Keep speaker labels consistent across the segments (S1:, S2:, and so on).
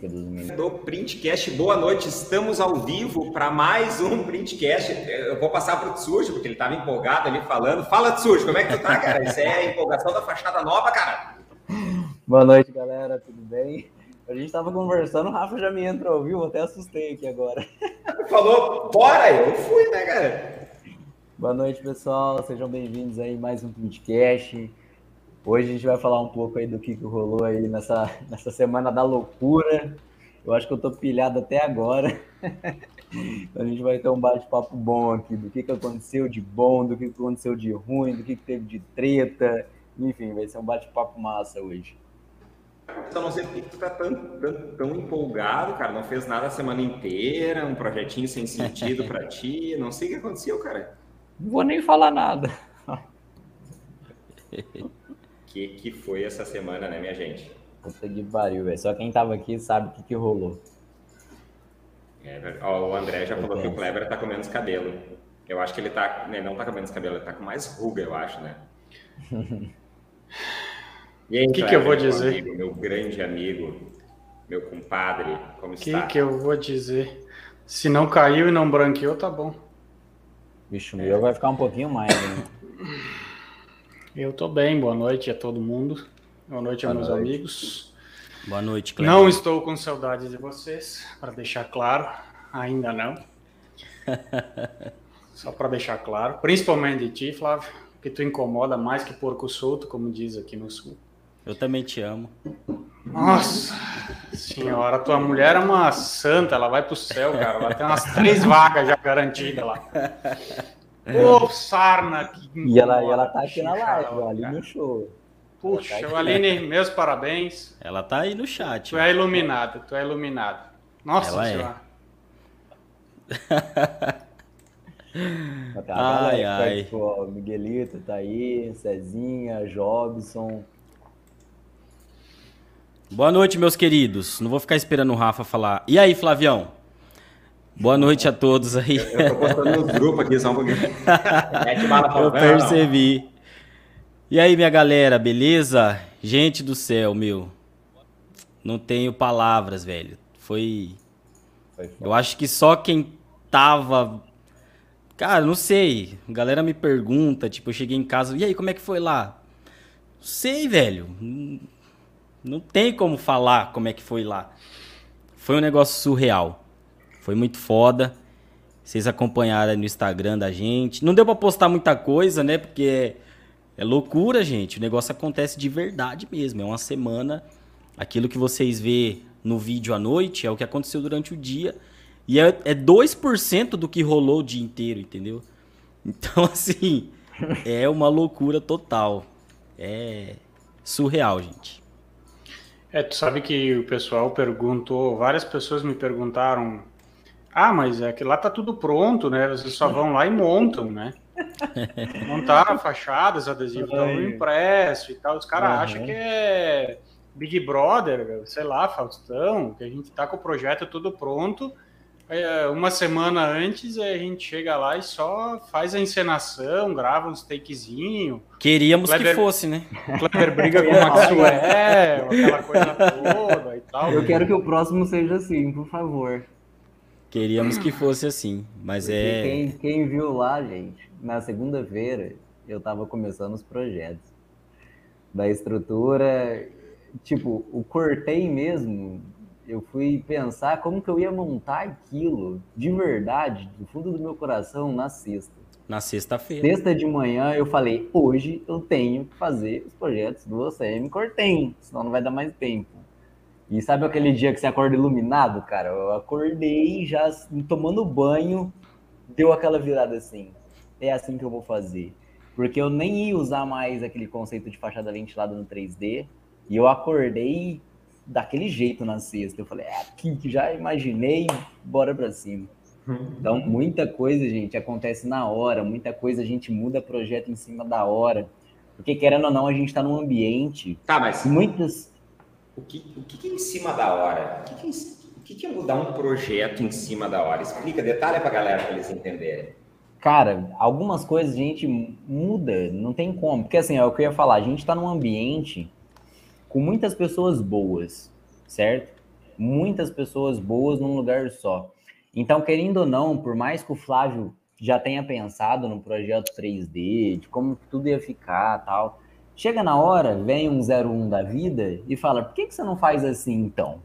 S1: Do Printcast, boa noite. Estamos ao vivo para mais um Printcast. Eu vou passar para o Tsurge, porque ele estava empolgado ali falando. Fala, Tsurge, como é que tu tá, cara? Isso é a empolgação da fachada nova, cara?
S2: Boa noite, galera. Tudo bem? A gente estava conversando, o Rafa já me entrou ao vivo, até assustei aqui agora.
S1: Falou, bora! Eu fui, né, cara?
S2: Boa noite, pessoal. Sejam bem-vindos aí mais um Printcast. Hoje a gente vai falar um pouco aí do que, que rolou aí nessa, nessa semana da loucura. Eu acho que eu tô pilhado até agora. então a gente vai ter um bate-papo bom aqui do que, que aconteceu de bom, do que aconteceu de ruim, do que, que teve de treta. Enfim, vai ser um bate-papo massa hoje.
S1: Então não sei por que tu tá tão, tão, tão, empolgado, cara. Não fez nada a semana inteira, um projetinho sem sentido para ti. Não sei o que aconteceu, cara.
S2: Não vou nem falar nada
S1: que, que foi essa semana, né, minha gente?
S2: Puta que pariu, velho. Só quem tava aqui sabe o que, que rolou.
S1: É, ó, o André já falou que o Kleber tá com menos cabelo. Eu acho que ele tá. Né, não tá com menos cabelo, ele tá com mais ruga, eu acho, né?
S3: O que, que eu vou dizer?
S1: Amigo, meu grande amigo, meu compadre, como
S3: que
S1: está?
S3: O que eu vou dizer? Se não caiu e não branqueou, tá bom.
S2: Bicho, o é. meu vai ficar um pouquinho mais, né?
S3: Eu tô bem, boa noite a todo mundo. Boa noite boa meus noite. amigos.
S2: Boa noite, Cleber.
S3: Não estou com saudades de vocês, para deixar claro, ainda não. Só para deixar claro, principalmente de ti, Flávio, que tu incomoda mais que porco solto, como diz aqui no sul.
S2: Eu também te amo.
S3: Nossa senhora, tua mulher é uma santa, ela vai pro céu, cara. Ela tem umas três vagas já garantidas lá. Ô, sarna
S2: que E ela, e ela tá aqui na live, ali no show.
S3: Puxa, tá Aline, meus parabéns.
S2: Ela tá aí no chat.
S3: Tu é iluminado, tu é iluminado. Nossa
S2: ela é. senhora. É. ai, ai. Pô, Miguelito tá aí, Cezinha, Jobson. Boa noite, meus queridos. Não vou ficar esperando o Rafa falar. E aí, Flavião? Boa noite a todos aí. Eu,
S1: eu tô postando nos grupos aqui só um pouquinho.
S2: eu percebi. E aí, minha galera, beleza? Gente do céu, meu. Não tenho palavras, velho. Foi. Foi eu acho que só quem tava. Cara, não sei. A galera me pergunta, tipo, eu cheguei em casa, e aí, como é que foi lá? Não sei, velho. Não tem como falar como é que foi lá. Foi um negócio surreal. Foi muito foda. Vocês acompanharam no Instagram da gente. Não deu para postar muita coisa, né? Porque é, é loucura, gente. O negócio acontece de verdade mesmo. É uma semana. Aquilo que vocês vê no vídeo à noite é o que aconteceu durante o dia. E é, é 2% do que rolou o dia inteiro, entendeu? Então, assim, é uma loucura total. É surreal, gente.
S3: É, tu sabe que o pessoal perguntou, várias pessoas me perguntaram ah, mas é que lá tá tudo pronto, né? Vocês só vão lá e montam, né? Montaram fachadas, adesivos estão impresso e tal. Os caras uhum. acham que é Big Brother, sei lá, Faustão, que a gente tá com o projeto tudo pronto. É, uma semana antes a gente chega lá e só faz a encenação, grava uns takezinho.
S2: Queríamos Kleber, que fosse, né?
S3: Kleber briga com o Maxwell, aquela coisa toda e tal.
S2: Eu quero que o próximo seja assim, por favor. Queríamos que fosse assim, mas Porque é. Quem, quem viu lá, gente, na segunda-feira eu tava começando os projetos da estrutura. Tipo, o cortei mesmo, eu fui pensar como que eu ia montar aquilo de verdade, do fundo do meu coração, na sexta. Na sexta-feira. Sexta de manhã eu falei, hoje eu tenho que fazer os projetos do OCM Cortem, senão não vai dar mais tempo. E sabe aquele dia que você acorda iluminado, cara? Eu acordei já tomando banho, deu aquela virada assim. É assim que eu vou fazer. Porque eu nem ia usar mais aquele conceito de fachada ventilada no 3D. E eu acordei daquele jeito na sexta. Eu falei, é aqui que já imaginei, bora pra cima. Então, muita coisa, gente, acontece na hora, muita coisa a gente muda projeto em cima da hora. Porque, querendo ou não, a gente está num ambiente.
S1: Tá, mas.
S2: Muitas
S1: o que, o que é em cima da hora? O que, é, o que é mudar um projeto em cima da hora? Explica, detalhe para a galera para eles entenderem.
S2: Cara, algumas coisas a gente muda, não tem como. Porque assim, é o que eu ia falar, a gente está num ambiente com muitas pessoas boas, certo? muitas pessoas boas num lugar só. Então, querendo ou não, por mais que o Flávio já tenha pensado no projeto 3D, de como tudo ia ficar tal, chega na hora, vem um 01 da vida e fala: por que, que você não faz assim então?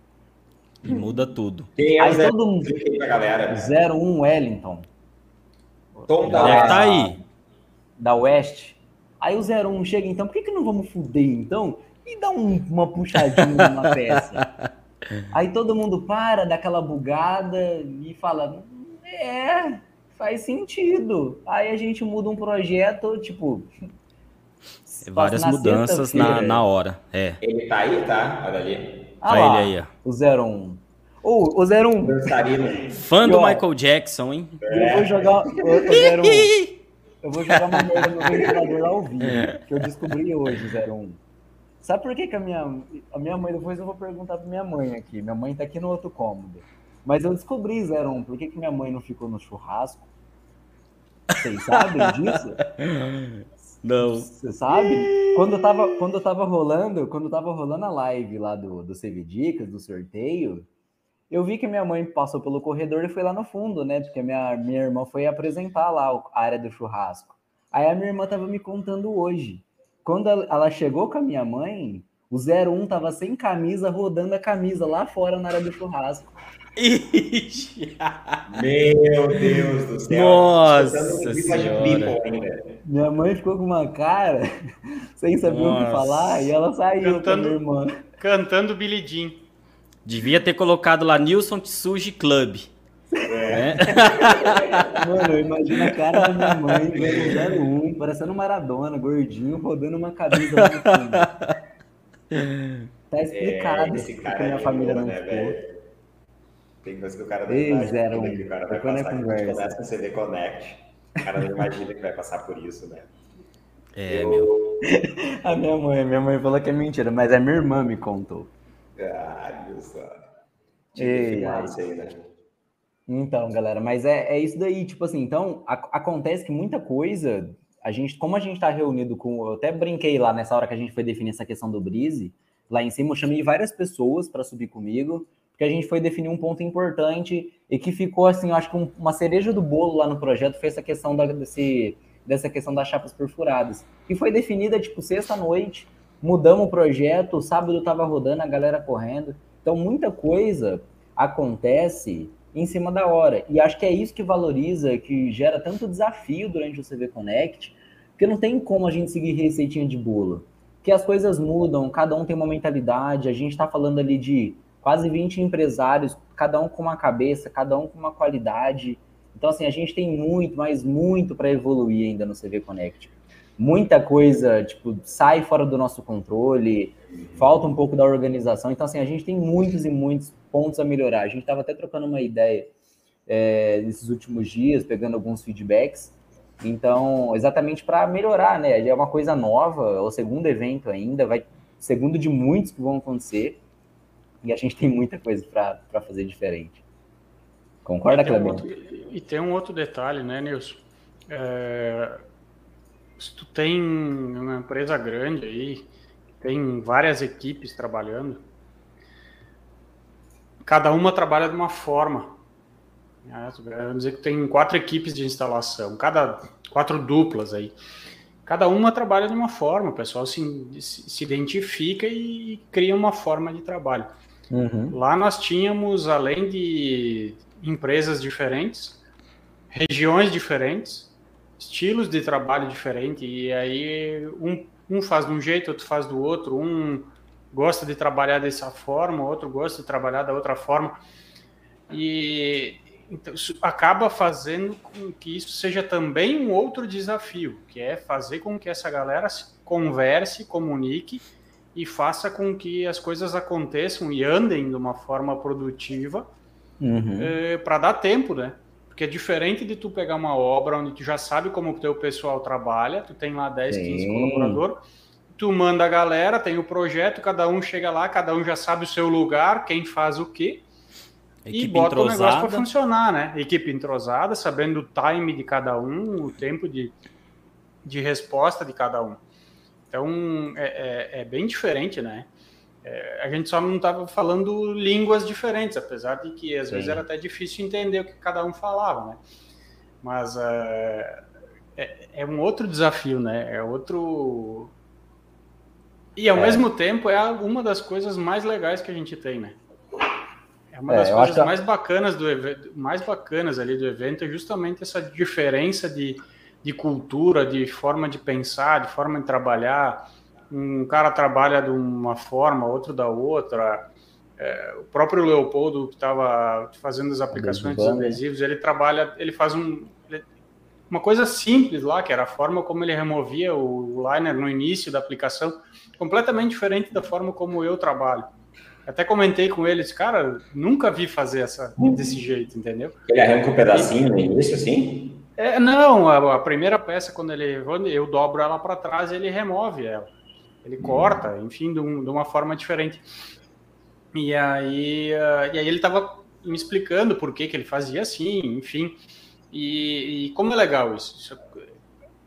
S4: E muda tudo.
S2: Quem é Aí todo mundo. Galera. 01 Wellington.
S4: Tom da Deve tá aí.
S2: Da West. Aí o 01 chega, então, por que, que não vamos fuder então? E dá um, uma puxadinha numa peça. Aí todo mundo para, dá aquela bugada e fala: É, faz sentido. Aí a gente muda um projeto, tipo.
S4: Várias mudanças na, na hora. É.
S1: Ele tá aí, tá? Olha ali.
S2: Ah, tá lá, ele aí, ó. O 01. Oh, o 01.
S4: Fã do Michael Jackson, hein?
S2: É. Eu vou jogar. O, o 01. Eu vou jogar uma merda no ventilador ao vivo, que eu descobri hoje, 01. Sabe por que, que a minha, a minha mãe, depois eu vou perguntar pra minha mãe aqui. Minha mãe tá aqui no outro cômodo. Mas eu descobri, 01, por que, que minha mãe não ficou no churrasco? Vocês sabem disso?
S4: Não.
S2: Você sabe? Quando eu tava, quando eu tava rolando, quando eu tava rolando a live lá do, do CV Dicas, do sorteio, eu vi que minha mãe passou pelo corredor e foi lá no fundo, né? Porque minha, minha irmã foi apresentar lá a área do churrasco. Aí a minha irmã tava me contando hoje. Quando ela chegou com a minha mãe, o 01 tava sem camisa, rodando a camisa lá fora na área do churrasco.
S1: Ixi. Meu Deus do céu.
S4: Nossa senhora.
S2: Minha mãe ficou com uma cara sem saber Nossa. o que falar e ela saiu
S3: cantando,
S2: com a minha irmã.
S3: Cantando Billy Jean.
S4: Devia ter colocado lá Nilson Tsuji Club. É.
S2: é. Mano, imagina a cara da minha mãe vendo 01, parecendo Maradona, gordinho, rodando uma camisa. Tá explicado é, esse cara que a minha família boa, não né, ficou.
S1: Tem coisa que o cara
S2: não Eles eram que
S1: o cara vai passar, conversa. começa com o CD Connect. O cara não imagina que vai passar por isso, né?
S4: É, eu... meu.
S2: A minha mãe, minha mãe falou que é mentira, mas a minha irmã me contou.
S1: Ah, viu só.
S2: Ei, aí, né? Então, galera, mas é, é isso daí, tipo assim, então a, acontece que muita coisa, a gente, como a gente tá reunido com, eu até brinquei lá nessa hora que a gente foi definir essa questão do Brise, lá em cima eu chamei várias pessoas para subir comigo, porque a gente foi definir um ponto importante e que ficou assim, eu acho que um, uma cereja do bolo lá no projeto foi essa questão da, desse, dessa questão das chapas perfuradas, que foi definida tipo sexta noite, mudamos o projeto, sábado estava rodando, a galera correndo. Então muita coisa acontece em cima da hora. E acho que é isso que valoriza, que gera tanto desafio durante o CV Connect, porque não tem como a gente seguir receitinha de bolo. Que as coisas mudam, cada um tem uma mentalidade, a gente está falando ali de quase 20 empresários, cada um com uma cabeça, cada um com uma qualidade. Então, assim, a gente tem muito, mas muito para evoluir ainda no CV Connect. Muita coisa, tipo, sai fora do nosso controle, falta um pouco da organização. Então, assim, a gente tem muitos e muitos pontos a melhorar. A gente estava até trocando uma ideia é, nesses últimos dias, pegando alguns feedbacks. Então, exatamente para melhorar, né? É uma coisa nova, é o segundo evento ainda, vai segundo de muitos que vão acontecer e a gente tem muita coisa para fazer diferente. Concorda, Cleber? Um
S3: e tem um outro detalhe, né, Nilson? É, se tu tem uma empresa grande aí, tem várias equipes trabalhando, cada uma trabalha de uma forma. Né? Vamos dizer que tem quatro equipes de instalação, cada quatro duplas aí. Cada uma trabalha de uma forma, o pessoal se, se identifica e cria uma forma de trabalho. Uhum. Lá nós tínhamos, além de empresas diferentes, regiões diferentes, estilos de trabalho diferentes, e aí um, um faz de um jeito, outro faz do outro, um gosta de trabalhar dessa forma, outro gosta de trabalhar da outra forma, e então, acaba fazendo com que isso seja também um outro desafio, que é fazer com que essa galera se converse, comunique e faça com que as coisas aconteçam e andem de uma forma produtiva uhum. eh, para dar tempo, né? Porque é diferente de tu pegar uma obra onde tu já sabe como o teu pessoal trabalha, tu tem lá 10, Sim. 15 colaboradores, tu manda a galera, tem o projeto, cada um chega lá, cada um já sabe o seu lugar, quem faz o quê, Equipe e bota entrosada. o negócio para funcionar, né? Equipe entrosada, sabendo o time de cada um, o tempo de, de resposta de cada um. Então, é, é, é bem diferente, né? É, a gente só não estava falando línguas diferentes, apesar de que às Sim. vezes era até difícil entender o que cada um falava, né? Mas é, é, um outro desafio, né? É outro. E ao é. mesmo tempo é uma das coisas mais legais que a gente tem, né? É uma das coisas mais bacanas do mais bacanas ali do evento é justamente essa diferença de, de cultura, de forma de pensar, de forma de trabalhar. Um cara trabalha de uma forma, outro da outra. É, o próprio Leopoldo que estava fazendo as aplicações dos adesivos, ele trabalha, ele faz um, uma coisa simples lá, que era a forma como ele removia o liner no início da aplicação, completamente diferente da forma como eu trabalho. Até comentei com eles, cara, nunca vi fazer essa desse jeito, entendeu?
S1: Ele arranca um pedacinho no início, assim?
S3: É, não, a, a, primeira peça, quando ele eu dobro ela para trás, ele remove ela. Ele corta, enfim, de, um, de uma forma diferente. E aí, uh, e aí ele estava me explicando por que, que ele fazia assim, enfim. E, e como é legal isso, isso,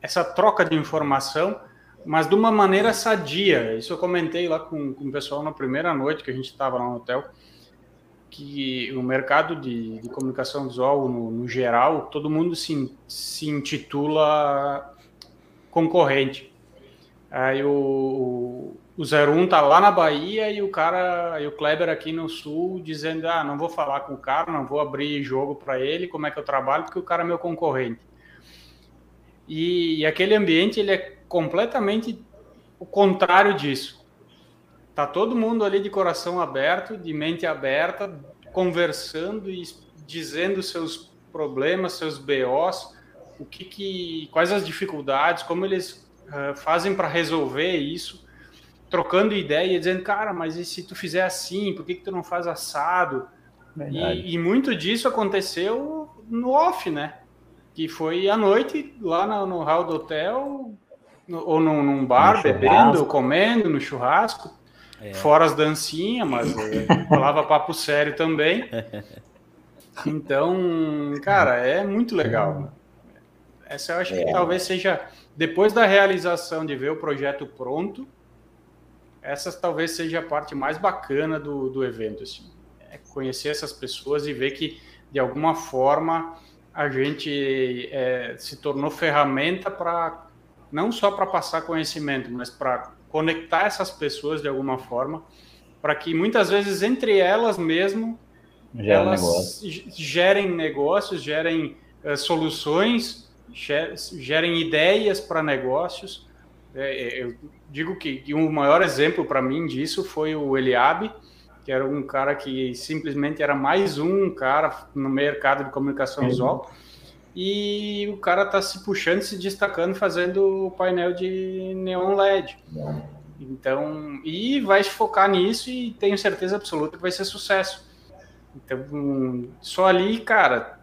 S3: essa troca de informação, mas de uma maneira sadia. Isso eu comentei lá com, com o pessoal na primeira noite que a gente estava lá no hotel, que o mercado de, de comunicação visual, no, no, geral, todo mundo se, se intitula concorrente. Aí o, o 01 tá lá na Bahia e o cara, e o Kleber aqui no Sul, dizendo: ah, não vou falar com o cara, não vou abrir jogo para ele, como é que eu trabalho, porque o cara é meu concorrente. E, e aquele ambiente ele é completamente o contrário disso. Tá todo mundo ali de coração aberto, de mente aberta, conversando e dizendo seus problemas, seus BOs, o que, que quais as dificuldades, como eles uh, fazem para resolver isso trocando ideia, dizendo, cara, mas e se tu fizer assim, por que, que tu não faz assado? E, e, muito disso aconteceu no off, né? Que foi à noite, lá no, no hall do hotel, no, ou num, num bar, bebendo, comendo, no churrasco. É. Fora as dancinhas, mas falava papo sério também. Então, cara, é muito legal. Essa eu acho é. que talvez seja, depois da realização de ver o projeto pronto, essa talvez seja a parte mais bacana do, do evento, assim, é conhecer essas pessoas e ver que, de alguma forma, a gente é, se tornou ferramenta para, não só para passar conhecimento, mas para conectar essas pessoas de alguma forma, para que muitas vezes entre elas mesmo, Gera elas negócio. gerem negócios, gerem uh, soluções, gerem ideias para negócios, é, é, eu digo que, que um maior exemplo para mim disso foi o Eliabe, que era um cara que simplesmente era mais um cara no mercado de comunicação uhum. visual. E o cara está se puxando, se destacando, fazendo o painel de neon LED. Então, e vai se focar nisso e tenho certeza absoluta que vai ser sucesso. Então, só ali, cara,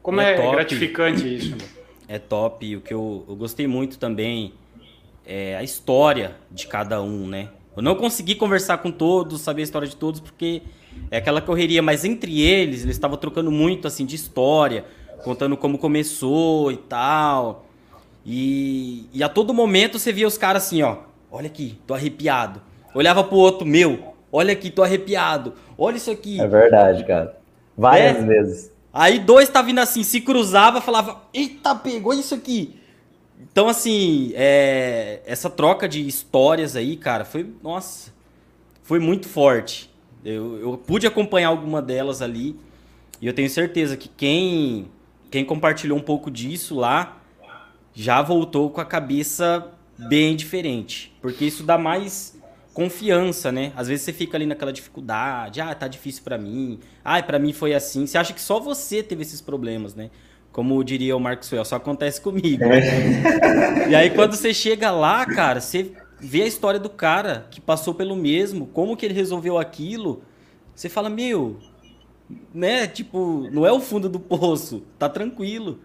S3: como é, é gratificante isso. Né?
S4: É top. O que eu, eu gostei muito também é, a história de cada um, né? Eu não consegui conversar com todos, saber a história de todos, porque é aquela correria, mas entre eles, eles estavam trocando muito, assim, de história, contando como começou e tal. E, e a todo momento você via os caras assim, ó, olha aqui, tô arrepiado. Olhava pro outro, meu, olha aqui, tô arrepiado. Olha isso aqui.
S2: É verdade, cara. Várias é. vezes.
S4: Aí dois tá vindo assim, se cruzava, falava, eita, pegou isso aqui. Então, assim, é, essa troca de histórias aí, cara, foi. Nossa, foi muito forte. Eu, eu pude acompanhar alguma delas ali. E eu tenho certeza que quem, quem compartilhou um pouco disso lá já voltou com a cabeça bem diferente. Porque isso dá mais confiança, né? Às vezes você fica ali naquela dificuldade, ah, tá difícil para mim, ah, para mim foi assim. Você acha que só você teve esses problemas, né? Como diria o Suel, só acontece comigo. É. E aí quando você chega lá, cara, você vê a história do cara que passou pelo mesmo, como que ele resolveu aquilo, você fala, meu, né, tipo, não é o fundo do poço, tá tranquilo.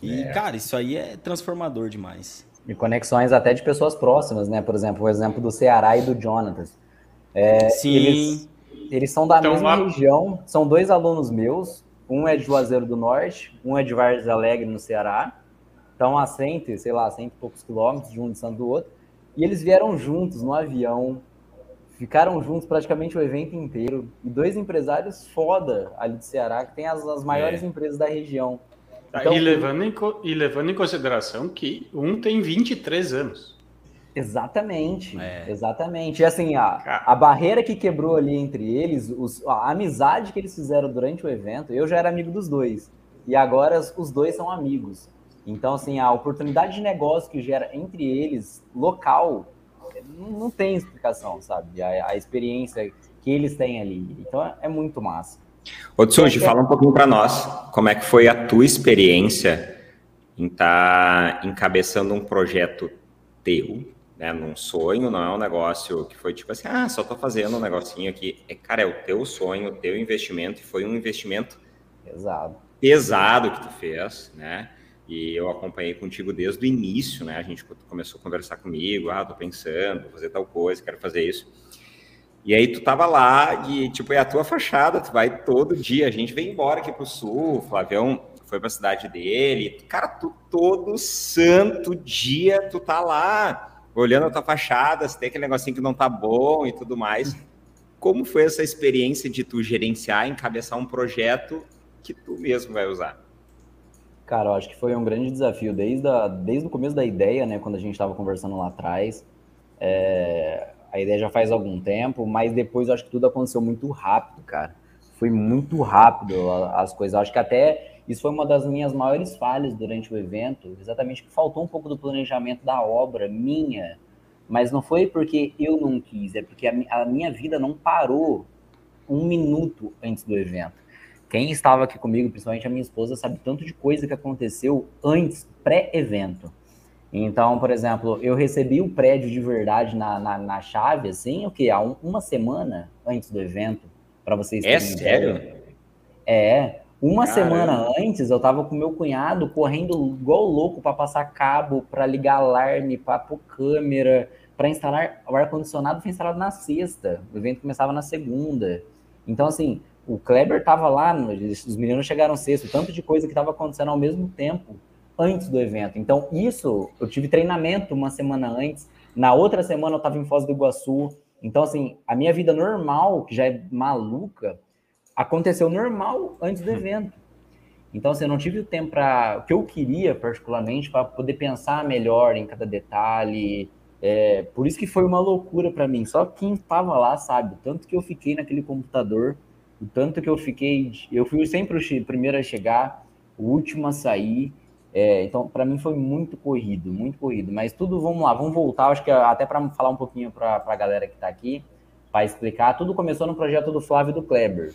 S4: E, é. cara, isso aí é transformador demais.
S2: E conexões até de pessoas próximas, né? Por exemplo, o exemplo do Ceará e do Jonatas. É,
S4: Sim.
S2: Eles, eles são da então, mesma região, são dois alunos meus, um é de Juazeiro do Norte, um é de Vargas Alegre, no Ceará. Estão a cento, sei lá, cento e poucos quilômetros de um distante do outro. E eles vieram juntos no avião, ficaram juntos praticamente o evento inteiro. E dois empresários foda ali de Ceará, que tem as, as maiores é. empresas da região.
S3: Tá, então, e, levando em, e levando em consideração que um tem 23 anos.
S2: Exatamente, é. exatamente. E assim, a, a barreira que quebrou ali entre eles, os, a amizade que eles fizeram durante o evento, eu já era amigo dos dois. E agora os dois são amigos. Então, assim, a oportunidade de negócio que gera entre eles, local, não, não tem explicação, sabe? A, a, experiência que eles têm ali. Então, é, é muito massa.
S1: Ô, Tsuji, é, fala um pouquinho para nós. Como é que foi a tua experiência em estar tá encabeçando um projeto teu, né, num sonho, não é um negócio que foi tipo assim, ah, só tô fazendo um negocinho aqui. É, cara, é o teu sonho, o teu investimento, e foi um investimento
S2: pesado,
S1: pesado que tu fez, né? E eu acompanhei contigo desde o início, né? A gente começou a conversar comigo, ah, tô pensando, vou fazer tal coisa, quero fazer isso. E aí tu tava lá e, tipo, é a tua fachada, tu vai todo dia, a gente vem embora aqui pro sul, o Flavião foi pra cidade dele, cara, tu todo santo dia tu tá lá, olhando a tua fachada, se tem aquele negocinho que não tá bom e tudo mais. Como foi essa experiência de tu gerenciar, encabeçar um projeto que tu mesmo vai usar?
S2: Cara, eu acho que foi um grande desafio desde, a, desde o começo da ideia, né? Quando a gente estava conversando lá atrás. É, a ideia já faz algum tempo, mas depois eu acho que tudo aconteceu muito rápido, cara. Foi muito rápido as coisas. Eu acho que até isso foi uma das minhas maiores falhas durante o evento, exatamente que faltou um pouco do planejamento da obra minha, mas não foi porque eu não quis, é porque a, a minha vida não parou um minuto antes do evento. Quem estava aqui comigo, principalmente a minha esposa, sabe tanto de coisa que aconteceu antes, pré-evento. Então, por exemplo, eu recebi o prédio de verdade na, na, na chave, assim, o que? Há um, uma semana antes do evento, para vocês
S1: terem É sério?
S2: É. Uma Caramba. semana antes, eu tava com meu cunhado correndo igual louco para passar cabo, para ligar alarme, para pôr câmera, para instalar o ar-condicionado foi instalado na sexta. O evento começava na segunda. Então, assim, o Kleber tava lá, os meninos chegaram sexto, tanto de coisa que tava acontecendo ao mesmo tempo antes do evento. Então, isso, eu tive treinamento uma semana antes. Na outra semana, eu tava em Foz do Iguaçu. Então, assim, a minha vida normal, que já é maluca, aconteceu normal antes do uhum. evento. Então, assim, eu não tive o tempo para. O que eu queria, particularmente, para poder pensar melhor em cada detalhe. É, por isso que foi uma loucura para mim. Só quem estava lá sabe. Tanto que eu fiquei naquele computador, o tanto que eu fiquei. Eu fui sempre o primeiro a chegar, o último a sair. É, então, para mim foi muito corrido, muito corrido. Mas tudo, vamos lá, vamos voltar. Acho que até para falar um pouquinho para a galera que está aqui, para explicar. Tudo começou no projeto do Flávio e do Kleber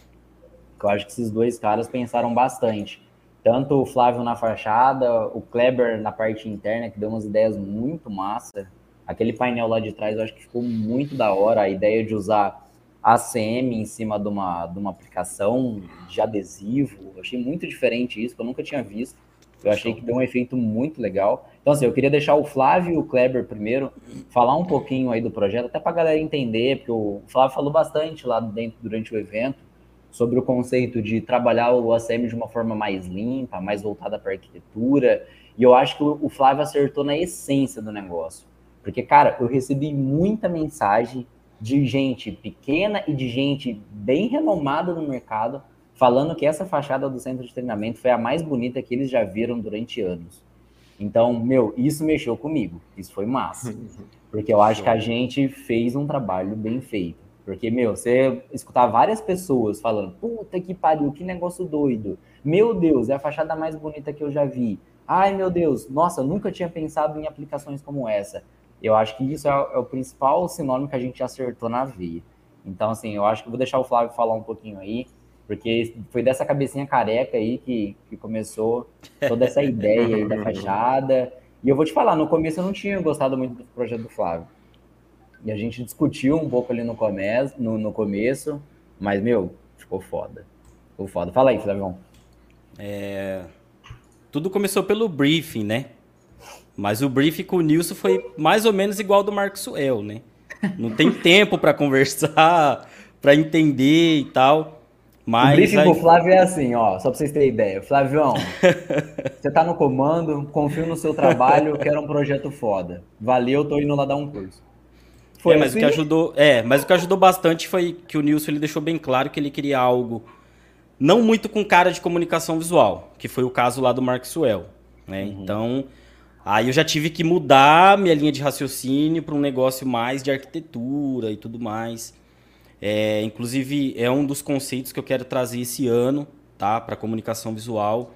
S2: que eu acho que esses dois caras pensaram bastante. Tanto o Flávio na fachada, o Kleber na parte interna, que deu umas ideias muito massa. Aquele painel lá de trás eu acho que ficou muito da hora. A ideia de usar ACM em cima de uma, de uma aplicação de adesivo. Eu achei muito diferente isso, que eu nunca tinha visto. Eu achei que deu um efeito muito legal. Então, assim, eu queria deixar o Flávio e o Kleber primeiro falar um pouquinho aí do projeto, até para a galera entender, porque o Flávio falou bastante lá dentro durante o evento sobre o conceito de trabalhar o ACM de uma forma mais limpa, mais voltada para arquitetura. E eu acho que o Flávio acertou na essência do negócio. Porque, cara, eu recebi muita mensagem de gente pequena e de gente bem renomada no mercado falando que essa fachada do centro de treinamento foi a mais bonita que eles já viram durante anos. Então, meu, isso mexeu comigo. Isso foi massa. Porque eu acho que a gente fez um trabalho bem feito. Porque, meu, você escutar várias pessoas falando, puta que pariu, que negócio doido. Meu Deus, é a fachada mais bonita que eu já vi. Ai, meu Deus, nossa, nunca tinha pensado em aplicações como essa. Eu acho que isso é, é o principal sinônimo que a gente acertou na veia. Então, assim, eu acho que vou deixar o Flávio falar um pouquinho aí, porque foi dessa cabecinha careca aí que, que começou toda essa ideia aí da fachada. E eu vou te falar, no começo eu não tinha gostado muito do projeto do Flávio. E a gente discutiu um pouco ali no, começo, no, no começo, mas, meu, ficou foda. Ficou foda. Fala aí, Flavião.
S4: É... Tudo começou pelo briefing, né? Mas o briefing com o Nilson foi mais ou menos igual ao do Marcos Suel, né? Não tem tempo para conversar, para entender e tal. Mas
S2: o briefing aí... com o Flávio é assim, ó, só para vocês terem ideia. Flavião, você tá no comando, confio no seu trabalho, quero um projeto foda. Valeu, tô indo lá dar um curso.
S4: Foi é, mas assim? o que ajudou, é, mas o que ajudou bastante foi que o Nilson ele deixou bem claro que ele queria algo não muito com cara de comunicação visual, que foi o caso lá do Maxwell, né? Uhum. Então, aí eu já tive que mudar minha linha de raciocínio para um negócio mais de arquitetura e tudo mais. É, inclusive, é um dos conceitos que eu quero trazer esse ano, tá? Para comunicação visual.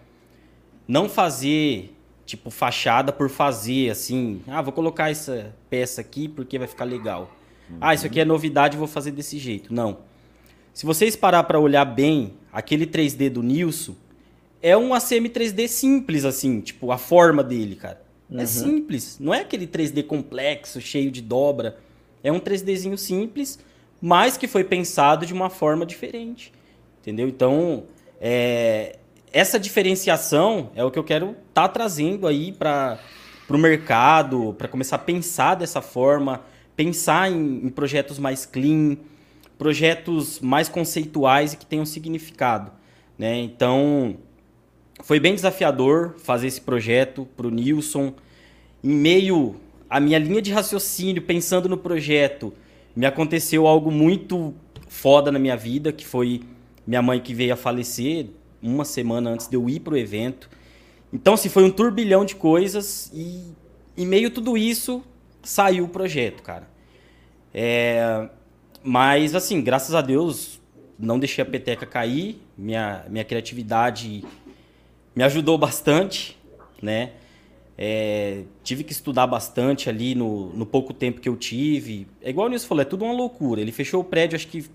S4: Não fazer, tipo, fachada por fazer, assim. Ah, vou colocar essa peça aqui porque vai ficar legal. Uhum. Ah, isso aqui é novidade, vou fazer desse jeito. Não. Se vocês parar para olhar bem, aquele 3D do Nilson é um ACM 3D simples, assim, tipo, a forma dele, cara. É uhum. É simples. Não é aquele 3D complexo, cheio de dobra. É um 3Dzinho simples mas que foi pensado de uma forma diferente. Entendeu? Então, é, essa diferenciação é o que eu quero estar tá trazendo aí para o mercado, para começar a pensar dessa forma, pensar em, em, projetos mais clean, projetos mais conceituais e que tenham significado. Né? Então, foi bem desafiador fazer esse projeto para o Nilson. Em meio à minha linha de raciocínio, pensando no projeto, me aconteceu algo muito foda na minha vida, que foi minha mãe que veio a falecer uma semana antes de eu ir pro evento. Então, assim, foi um turbilhão de coisas e em meio a tudo isso saiu o projeto, cara. É, mas, assim, graças a Deus, não deixei a peteca cair, minha, minha criatividade me ajudou bastante, né? É, tive que estudar bastante ali no, no, pouco tempo que eu tive. É igual o Nilson falou, é tudo uma loucura. Ele fechou o prédio, acho que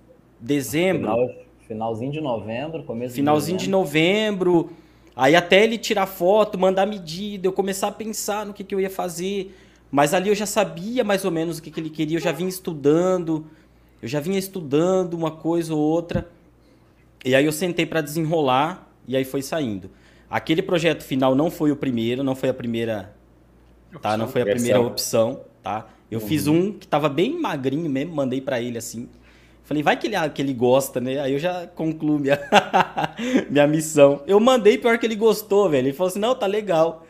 S4: dezembro. Final,
S2: finalzinho de novembro, começo
S4: Finalzinho de novembro. de novembro. Aí até ele tirar foto, mandar medida, eu começar a pensar no que, que eu ia fazer. Mas ali eu já sabia mais ou menos o que, que ele queria, eu já vinha estudando. Eu já vinha estudando uma coisa ou outra. E aí eu sentei para desenrolar e aí foi saindo. Aquele projeto final não foi o primeiro, não foi a primeira, tá? Não foi a primeira opção, tá? Eu uhum. fiz um que tava bem magrinho mesmo, mandei para ele assim. Falei, vai que ele, que ele gosta, né? Aí eu já concluo minha, minha missão. Eu mandei, pior que ele gostou, velho. Ele falou assim, não, tá legal.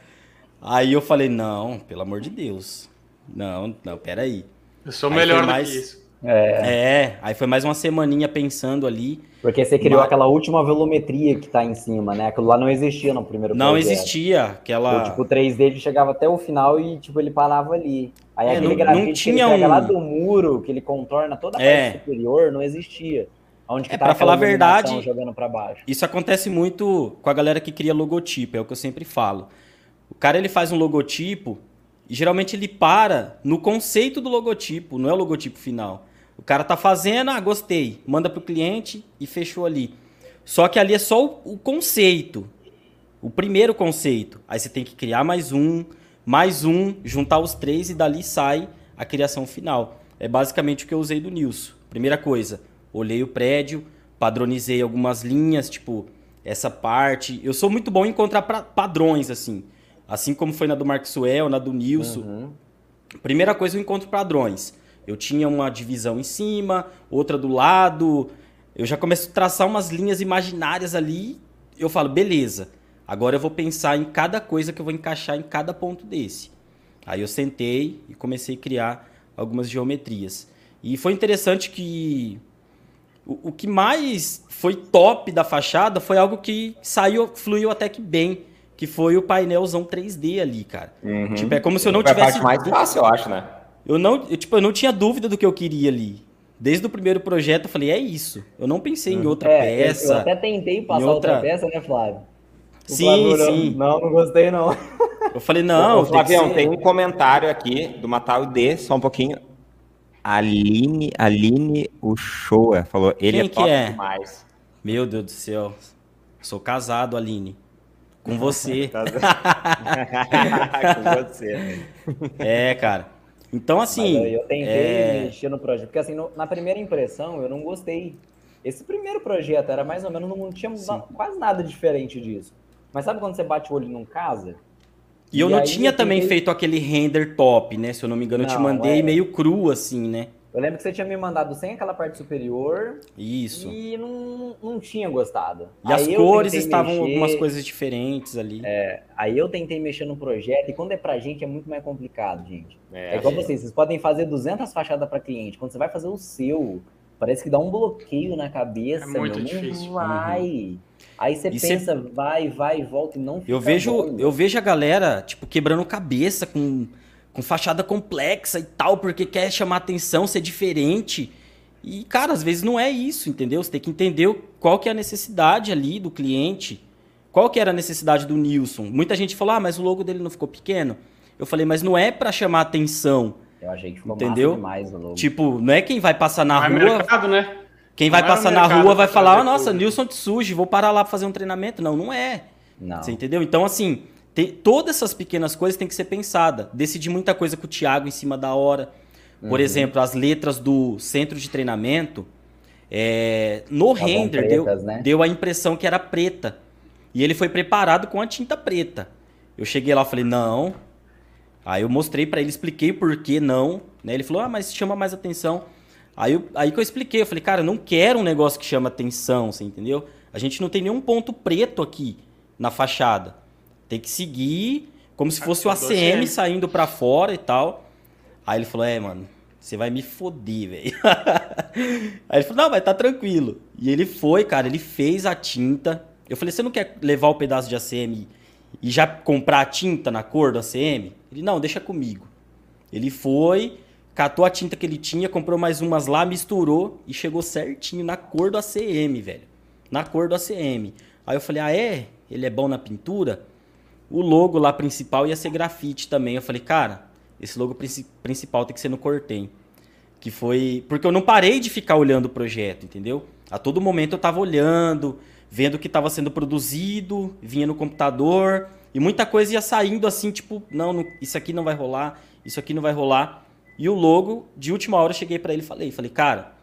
S4: Aí eu falei, não, pelo amor de Deus. Não, não, peraí.
S3: Eu sou aí melhor mais... do que isso.
S4: É. é, aí foi mais uma semaninha pensando ali.
S2: Porque você criou Mas... aquela última volumetria que tá em cima, né? Aquilo lá não existia no primeiro
S4: Não projeto. existia, aquela...
S2: O, tipo, o 3D ele chegava até o final e, tipo, ele parava ali. Aí é, aquele não, grafite não tinha que ele pega um... lá do muro, que ele contorna toda a é. parte superior, não existia.
S4: Onde que é, tá pra falar a verdade, jogando para baixo. Isso acontece muito com a galera que cria logotipo, é o que eu sempre falo. O cara, ele faz um logotipo e geralmente ele para no conceito do logotipo, não é o logotipo final. O cara tá fazendo, ah, gostei, manda pro cliente e fechou ali. Só que ali é só o, o conceito, o primeiro conceito. Aí você tem que criar mais um, mais um, juntar os três e dali sai a criação final. É basicamente o que eu usei do Nilson. Primeira coisa, olhei o prédio, padronizei algumas linhas, tipo essa parte. Eu sou muito bom em encontrar padrões assim. Assim como foi na do Maxwell, na do Nilson. Uhum. Primeira coisa, eu encontro padrões. Eu tinha uma divisão em cima, outra do lado. Eu já começo a traçar umas linhas imaginárias ali. Eu falo, beleza. Agora eu vou pensar em cada coisa que eu vou encaixar em cada ponto desse. Aí eu sentei e comecei a criar algumas geometrias. E foi interessante que o, o que mais foi top da fachada foi algo que saiu, fluiu até que bem que foi o painelzão 3D ali, cara. Uhum. Tipo, é como se eu não tivesse.
S1: a parte mais fácil, eu acho, né?
S4: Eu não, eu, tipo, eu não tinha dúvida do que eu queria ali. Desde o primeiro projeto eu falei, é isso. Eu não pensei uhum. em outra é, peça.
S2: Eu até tentei passar outra... outra peça, né, Flávio?
S4: O sim, Flávio, sim.
S2: Não, não gostei, não.
S4: Eu falei, não.
S1: Flavião, tem, tem um comentário aqui do Matal D, só um pouquinho. Aline, Aline Uchoa falou, ele Quem é top é? demais.
S4: Meu Deus do céu. Sou casado, Aline. Com você. Com você. É, cara. Então, assim.
S2: eu tentei é... mexer no projeto, porque assim, no, na primeira impressão eu não gostei. Esse primeiro projeto era mais ou menos, não tinha quase nada diferente disso. Mas sabe quando você bate o olho num casa?
S4: E eu e não tinha eu também feito aquele render top, né? Se eu não me engano, não, eu te mandei é... meio cru, assim, né?
S2: Eu lembro que você tinha me mandado sem aquela parte superior.
S4: Isso.
S2: E não, não tinha gostado.
S4: E aí as cores estavam mexer, algumas coisas diferentes ali.
S2: É, aí eu tentei mexer no projeto, e quando é pra gente é muito mais complicado, gente. É, é igual é. vocês, vocês podem fazer 200 fachadas para cliente. Quando você vai fazer o seu, parece que dá um bloqueio na cabeça. É muito meu, difícil. Não vai. Uhum. Aí você e pensa, cê... vai, vai, volta e não fica
S4: Eu vejo, bom. eu vejo a galera, tipo, quebrando cabeça com com fachada complexa e tal, porque quer chamar atenção, ser diferente. E, cara, às vezes não é isso, entendeu? Você tem que entender qual que é a necessidade ali do cliente. Qual que era a necessidade do Nilson? Muita gente falou, ah, mas o logo dele não ficou pequeno. Eu falei, mas não é para chamar atenção.
S2: Eu achei que ficou entendeu? demais o logo.
S4: Tipo, não é quem vai passar na não rua... É mercado, né? Quem vai passar na rua vai falar, oh, nossa, Nilson Tsuji, vou parar lá pra fazer um treinamento. Não, não é. Não. Você entendeu? Então, assim, tem, todas essas pequenas coisas têm que ser pensada. Decidi muita coisa com o Thiago em cima da hora. Por uhum. exemplo, as letras do centro de treinamento, é, no Estavam render pretas, deu, né? deu a impressão que era preta. E ele foi preparado com a tinta preta. Eu cheguei lá e falei, não. Aí eu mostrei para ele, expliquei por que não. Né? Ele falou, ah, mas chama mais atenção. Aí, eu, aí que eu expliquei, eu falei, cara, eu não quero um negócio que chama atenção, você entendeu? A gente não tem nenhum ponto preto aqui na fachada. Tem que seguir como se fosse o ACM saindo para fora e tal. Aí ele falou: É, mano, você vai me foder, velho. Aí ele falou: Não, vai tá tranquilo. E ele foi, cara, ele fez a tinta. Eu falei: Você não quer levar o pedaço de ACM e já comprar a tinta na cor do ACM? Ele: Não, deixa comigo. Ele foi, catou a tinta que ele tinha, comprou mais umas lá, misturou e chegou certinho na cor do ACM, velho. Na cor do ACM. Aí eu falei: Ah, é? Ele é bom na pintura? O logo lá principal ia ser grafite também. Eu falei, cara, esse logo principal tem que ser no Cortem. Que foi. Porque eu não parei de ficar olhando o projeto, entendeu? A todo momento eu tava olhando, vendo o que estava sendo produzido, vinha no computador, e muita coisa ia saindo assim, tipo, não, não, isso aqui não vai rolar, isso aqui não vai rolar. E o logo, de última hora, eu cheguei para ele e falei, falei, cara,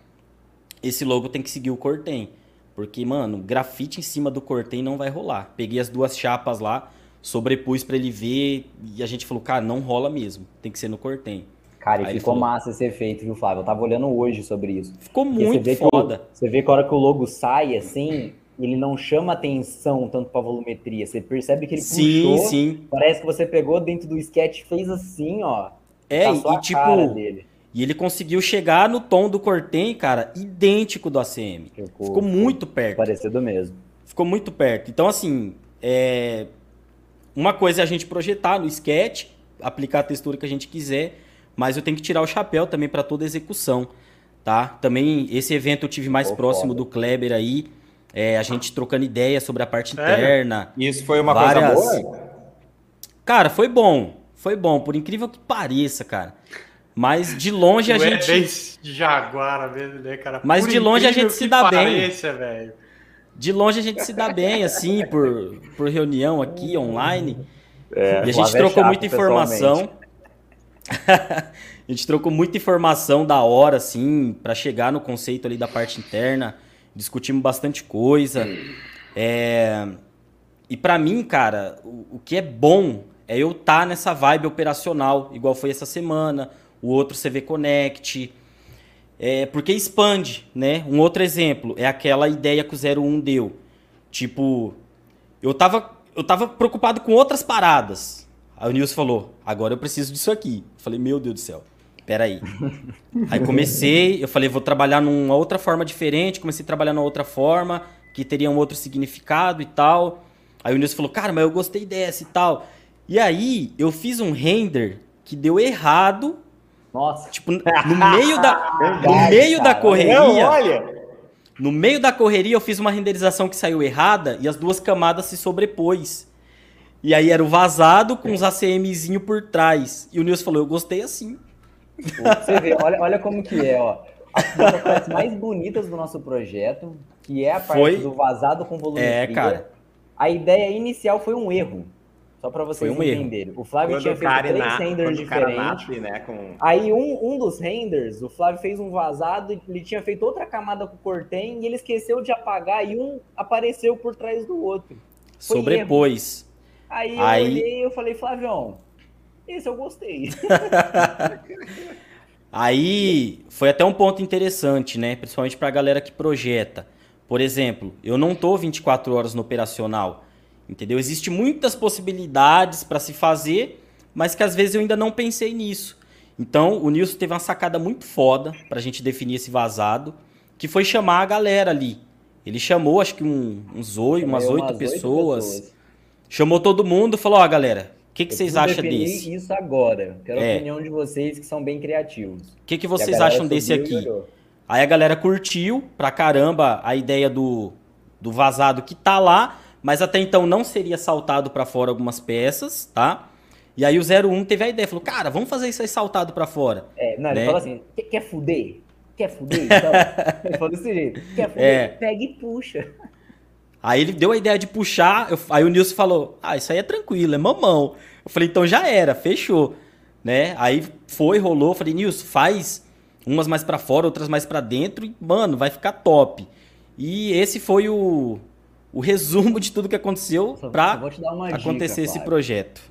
S4: esse logo tem que seguir o Cortem. Porque, mano, grafite em cima do Cortem não vai rolar. Peguei as duas chapas lá, sobrepus para ele ver e a gente falou, cara, não rola mesmo, tem que ser no Cortem.
S2: Cara, e ficou falou, massa esse efeito, viu, Flávio? Eu tava olhando hoje sobre isso.
S4: Ficou muito você foda.
S2: O, você vê que a hora que o logo sai, assim, ele não chama atenção tanto pra volumetria. Você percebe que ele
S4: sim, puxou, sim.
S2: parece que você pegou dentro do sketch e fez assim, ó.
S4: É, e tipo... Dele. E ele conseguiu chegar no tom do Cortem, cara, idêntico do ACM. Ficou, ficou muito perto.
S2: Parecido mesmo.
S4: Ficou muito perto. Então, assim, é, uma coisa é a gente projetar no sketch, aplicar a textura que a gente quiser, mas eu tenho que tirar o chapéu também para toda execução, tá? Também esse evento eu tive mais oh, próximo foda. do Kleber aí, é, a gente trocando ideia sobre a parte interna.
S1: Isso foi uma várias... coisa boa?
S4: Cara, foi bom. Foi bom, por incrível que pareça, cara. Mas de longe a gente. É bem
S3: de Jaguar mesmo, né, cara?
S4: Mas por de longe a gente se dá pareça, bem. Véio. De longe a gente se dá bem, assim, por, por reunião aqui, online. É, e a gente trocou muita informação. a gente trocou muita informação da hora, assim, para chegar no conceito ali da parte interna. Discutimos bastante coisa. É... E para mim, cara, o, o, que é bom é eu estar tá nessa vibe operacional, igual foi essa semana, o outro CV Connect. É, porque expande, né? Um outro exemplo é aquela ideia que o 01 deu. Tipo, eu tava, eu tava preocupado com outras paradas. Aí o Nilson falou, agora eu preciso disso aqui. Eu falei, meu Deus do céu, peraí. Aí comecei, eu falei, vou trabalhar numa outra forma diferente. Comecei a trabalhar numa outra forma, que teria um outro significado e tal. Aí o Nilson falou, cara, mas eu gostei dessa e tal. E aí eu fiz um render que deu errado
S2: nossa.
S4: Tipo, no meio da, Verdade, no meio cara. da correria. Não, olha. No meio da correria eu fiz uma renderização que saiu errada e as duas camadas se sobrepôs. E aí era o vazado com os ACMzinho por trás. E o Nilson falou: "Eu gostei assim".
S2: Você vê, olha, olha como que é, ó. Uma das partes mais bonitas do nosso projeto, que é a parte foi... do vazado com volume.
S4: É, cara.
S2: A ideia inicial foi um erro. Só para vocês um entenderem. Erro. O Flávio quando tinha feito três na, renders diferentes. né, com... Aí um, um dos renders, o Flávio fez um vazado, ele tinha feito outra camada com o Cortem e ele esqueceu de apagar e um apareceu por trás do outro.
S4: Foi Sobrepôs.
S2: Aí eu Aí... olhei e eu falei, Flavião, esse eu gostei.
S4: Aí foi até um ponto interessante, né? Principalmente para a galera que projeta. Por exemplo, eu não tô 24 horas no operacional, entendeu? Existem muitas possibilidades para se fazer, mas que às vezes eu ainda não pensei nisso. Então, o Nilson teve uma sacada muito foda para a gente definir esse vazado, que foi chamar a galera ali. Ele chamou, acho que um, uns oito, umas oito pessoas, pessoas, Chamou todo mundo, falou: Ó, oh, galera, o que, que vocês acham desse?
S2: isso agora. Quero é. a opinião de vocês que são bem criativos. O
S4: que, que vocês acham desse aqui? Aí a galera curtiu pra caramba a ideia do, do vazado que tá lá, mas até então não seria saltado para fora algumas peças, tá? E aí o 01 teve a ideia, falou, cara, vamos fazer isso aí saltado para fora.
S2: É, não, né? ele falou assim, quer fuder? Quer fuder? Então, ele falou desse jeito, quer fuder? É. Pega e puxa.
S4: Aí ele deu a ideia de puxar, eu, aí o Nilson falou, ah, isso aí é tranquilo, é mamão. Eu falei, então já era, fechou. Né? Aí foi, rolou, falei, Nilson, faz umas mais para fora, outras mais para dentro e, mano, vai ficar top. E esse foi o, o resumo de tudo que aconteceu para acontecer dica, esse projeto.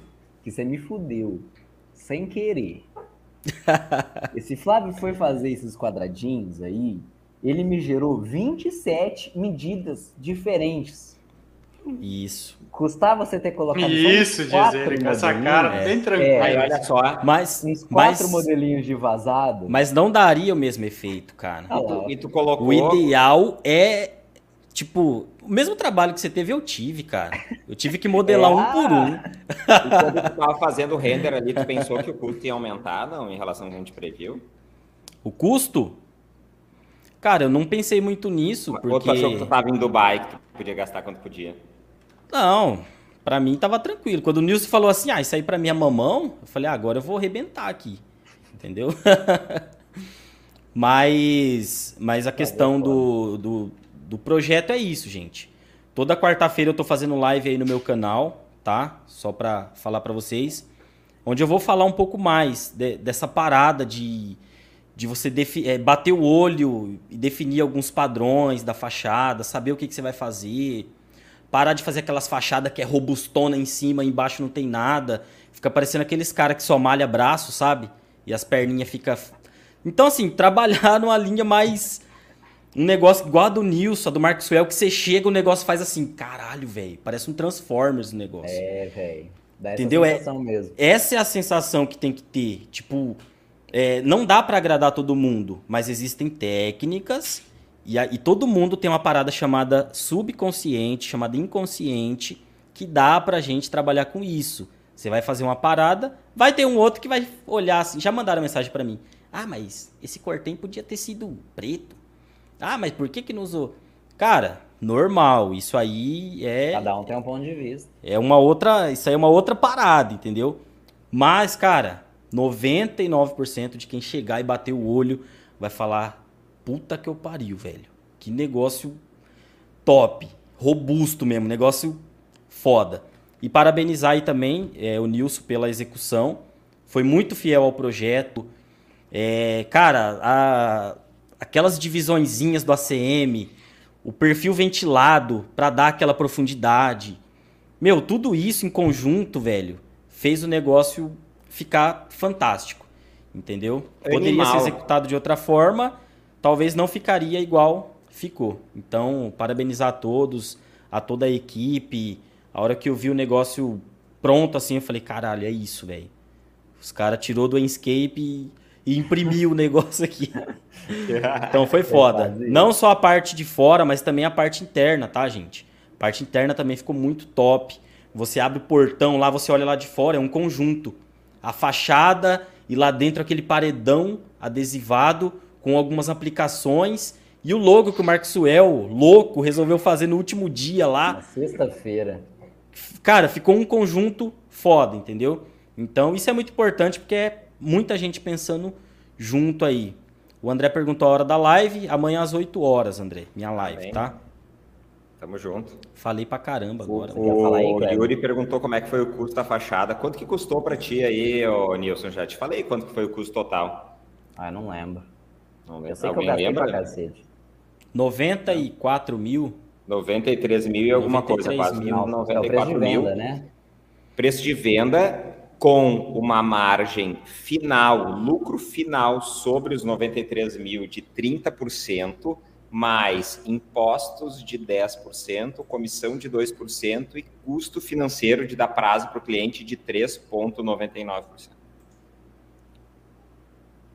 S2: Que você me fudeu, sem querer. esse Flávio foi fazer esses quadradinhos aí, ele me gerou 27 medidas diferentes.
S4: Isso.
S2: Custava você ter colocado
S3: Isso, dizer, com essa cara é. bem tranquilo. É,
S4: olha só. Mas,
S2: uns quatro mas, modelinhos de vazado.
S4: Mas não daria o mesmo efeito, cara.
S1: Ah, e, tu, e tu colocou...
S4: O ideal é, tipo, o mesmo trabalho que você teve, eu tive, cara. Eu tive que modelar é, um por um.
S1: E quando tu tava fazendo o render ali, tu pensou que o custo ia aumentar, não, em relação ao que a gente previu?
S4: O custo? Cara, eu não pensei muito nisso, porque... Ou tu
S1: achou que tu tava em Dubai, que tu podia gastar quanto podia?
S4: Não, para mim tava tranquilo. Quando o Nilson falou assim, ah, isso aí pra mim é mamão, eu falei, ah, agora eu vou arrebentar aqui, entendeu? mas, mas a questão do, do, do projeto é isso, gente. Toda quarta-feira eu tô fazendo live aí no meu canal, tá? Só pra falar pra vocês. Onde eu vou falar um pouco mais de, dessa parada de de você é, bater o olho e definir alguns padrões da fachada, saber o que, que você vai fazer, parar de fazer aquelas fachadas que é robustona em cima, embaixo não tem nada, fica parecendo aqueles caras que só malha braço, sabe? E as perninhas fica Então assim, trabalhar numa linha mais um negócio igual a do Nilson, a do Maxwell, que você chega, o negócio faz assim, caralho, velho, parece um Transformers o negócio.
S2: É, velho.
S4: Entendeu? É, mesmo. Essa é a sensação que tem que ter. Tipo, é, não dá para agradar todo mundo, mas existem técnicas e, a, e todo mundo tem uma parada chamada subconsciente, chamada inconsciente, que dá pra gente trabalhar com isso. Você vai fazer uma parada, vai ter um outro que vai olhar assim. Já mandaram mensagem para mim. Ah, mas esse cortem podia ter sido preto. Ah, mas por que que não usou? Cara, normal. Isso aí é.
S2: Cada um tem um ponto de vista.
S4: É uma outra. Isso aí é uma outra parada, entendeu? Mas, cara, 99% de quem chegar e bater o olho vai falar: puta que eu pariu, velho. Que negócio top, robusto mesmo, negócio foda. E parabenizar aí também é, o Nilson pela execução. Foi muito fiel ao projeto. É, cara, a, aquelas divisõezinhas do ACM, o perfil ventilado para dar aquela profundidade. Meu, tudo isso em conjunto, velho, fez o negócio ficar fantástico. Entendeu? Poderia ser executado de outra forma, talvez não ficaria igual ficou. Então, parabenizar a todos, a toda a equipe. A hora que eu vi o negócio pronto assim, eu falei, caralho, é isso, velho. Os caras tirou do Enscape e, imprimiu o negócio aqui. então foi foda. Não só a parte de fora, mas também a parte interna, tá, gente? A parte interna também ficou muito top. Você abre o portão lá, você olha lá de fora, é um conjunto a fachada e lá dentro aquele paredão adesivado com algumas aplicações e o logo que o Maxwell, louco, resolveu fazer no último dia lá.
S2: Na sexta-feira.
S4: Cara, ficou um conjunto foda, entendeu? Então isso é muito importante porque é muita gente pensando junto aí. O André perguntou a hora da live, amanhã às 8 horas, André, minha live, Amém. tá?
S1: Tamo junto.
S4: Falei pra caramba agora.
S1: O, o aí, Yuri perguntou como é que foi o custo da fachada. Quanto que custou pra ti aí, ô, Nilson? Já te falei quanto que foi o custo total.
S2: Ah, não lembro.
S1: Não lembro. Eu sei Alguém que eu gastei lembra? pra cacete.
S4: 94 mil?
S1: 93 mil e alguma coisa, quase.
S2: Mil. 94 é o preço de venda, mil. né?
S1: Preço de venda com uma margem final, lucro final sobre os 93 mil de 30%, mais impostos de 10%, comissão de 2% e custo financeiro de dar prazo para o cliente de 3,99%.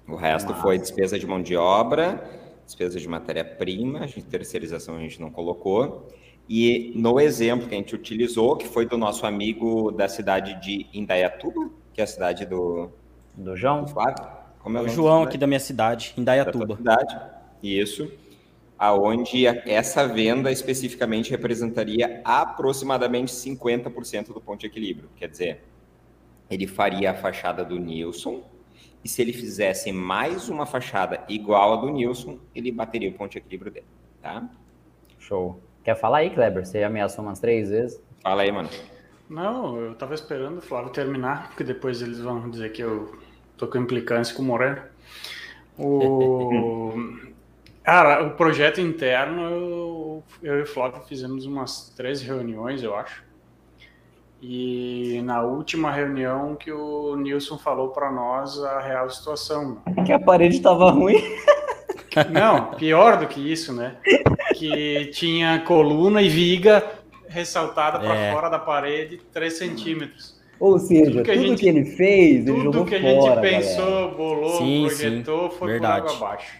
S1: O resto Nossa. foi despesa de mão de obra, despesa de matéria-prima, terceirização a gente não colocou, e no exemplo que a gente utilizou, que foi do nosso amigo da cidade de Indaiatuba, que é a cidade do,
S2: do João. Do
S4: Flávio. Como é o, o João aqui da minha cidade, Indaiatuba. Da
S1: cidade, isso. Aonde essa venda especificamente representaria aproximadamente 50% do ponto de equilíbrio. Quer dizer, ele faria a fachada do Nilson, e se ele fizesse mais uma fachada igual a do Nilson, ele bateria o ponto de equilíbrio dele, tá?
S2: Show. Quer falar aí, Kleber? Você ameaçou umas três vezes.
S1: Fala aí, mano.
S3: Não, eu tava esperando o Flávio terminar, porque depois eles vão dizer que eu tô com implicância com o Moreno. O... Cara, o projeto interno, eu, eu e o Flávio fizemos umas três reuniões, eu acho. E na última reunião que o Nilson falou para nós a real situação.
S2: Que a parede estava ruim.
S3: Não, pior do que isso, né? Que tinha coluna e viga ressaltada para é. fora da parede 3 centímetros.
S2: Ou seja, tudo que, tudo gente, que ele fez,
S3: tudo
S2: ele jogou
S3: que a
S2: gente
S3: fora, pensou, galera. bolou, sim, projetou, sim, foi verdade. por água abaixo.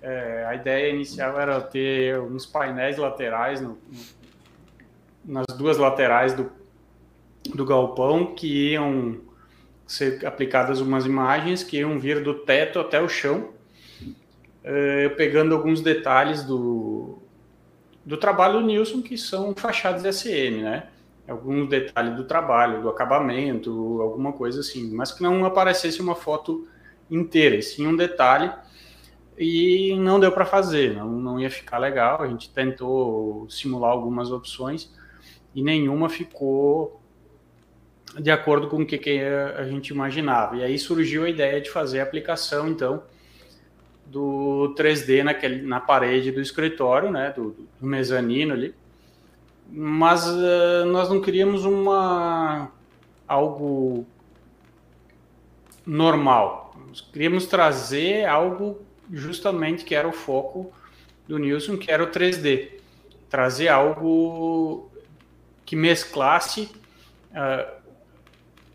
S3: É, a ideia inicial era ter uns painéis laterais no, no, nas duas laterais do, do galpão que iam ser aplicadas umas imagens que iam vir do teto até o chão eh, pegando alguns detalhes do, do trabalho do Nilson, que são fachadas SM, né? Alguns detalhes do trabalho, do acabamento, alguma coisa assim, mas que não aparecesse uma foto inteira, sim um detalhe, e não deu para fazer, não, não ia ficar legal. A gente tentou simular algumas opções e nenhuma ficou de acordo com o que, que a gente imaginava. E aí surgiu a ideia de fazer a aplicação, então, do 3D naquele, na parede do escritório, né, do, do mezanino ali. Mas uh, nós não queríamos uma algo normal. Nós queríamos trazer algo justamente que era o foco do Nilson, que era o 3D. Trazer algo que mesclasse uh,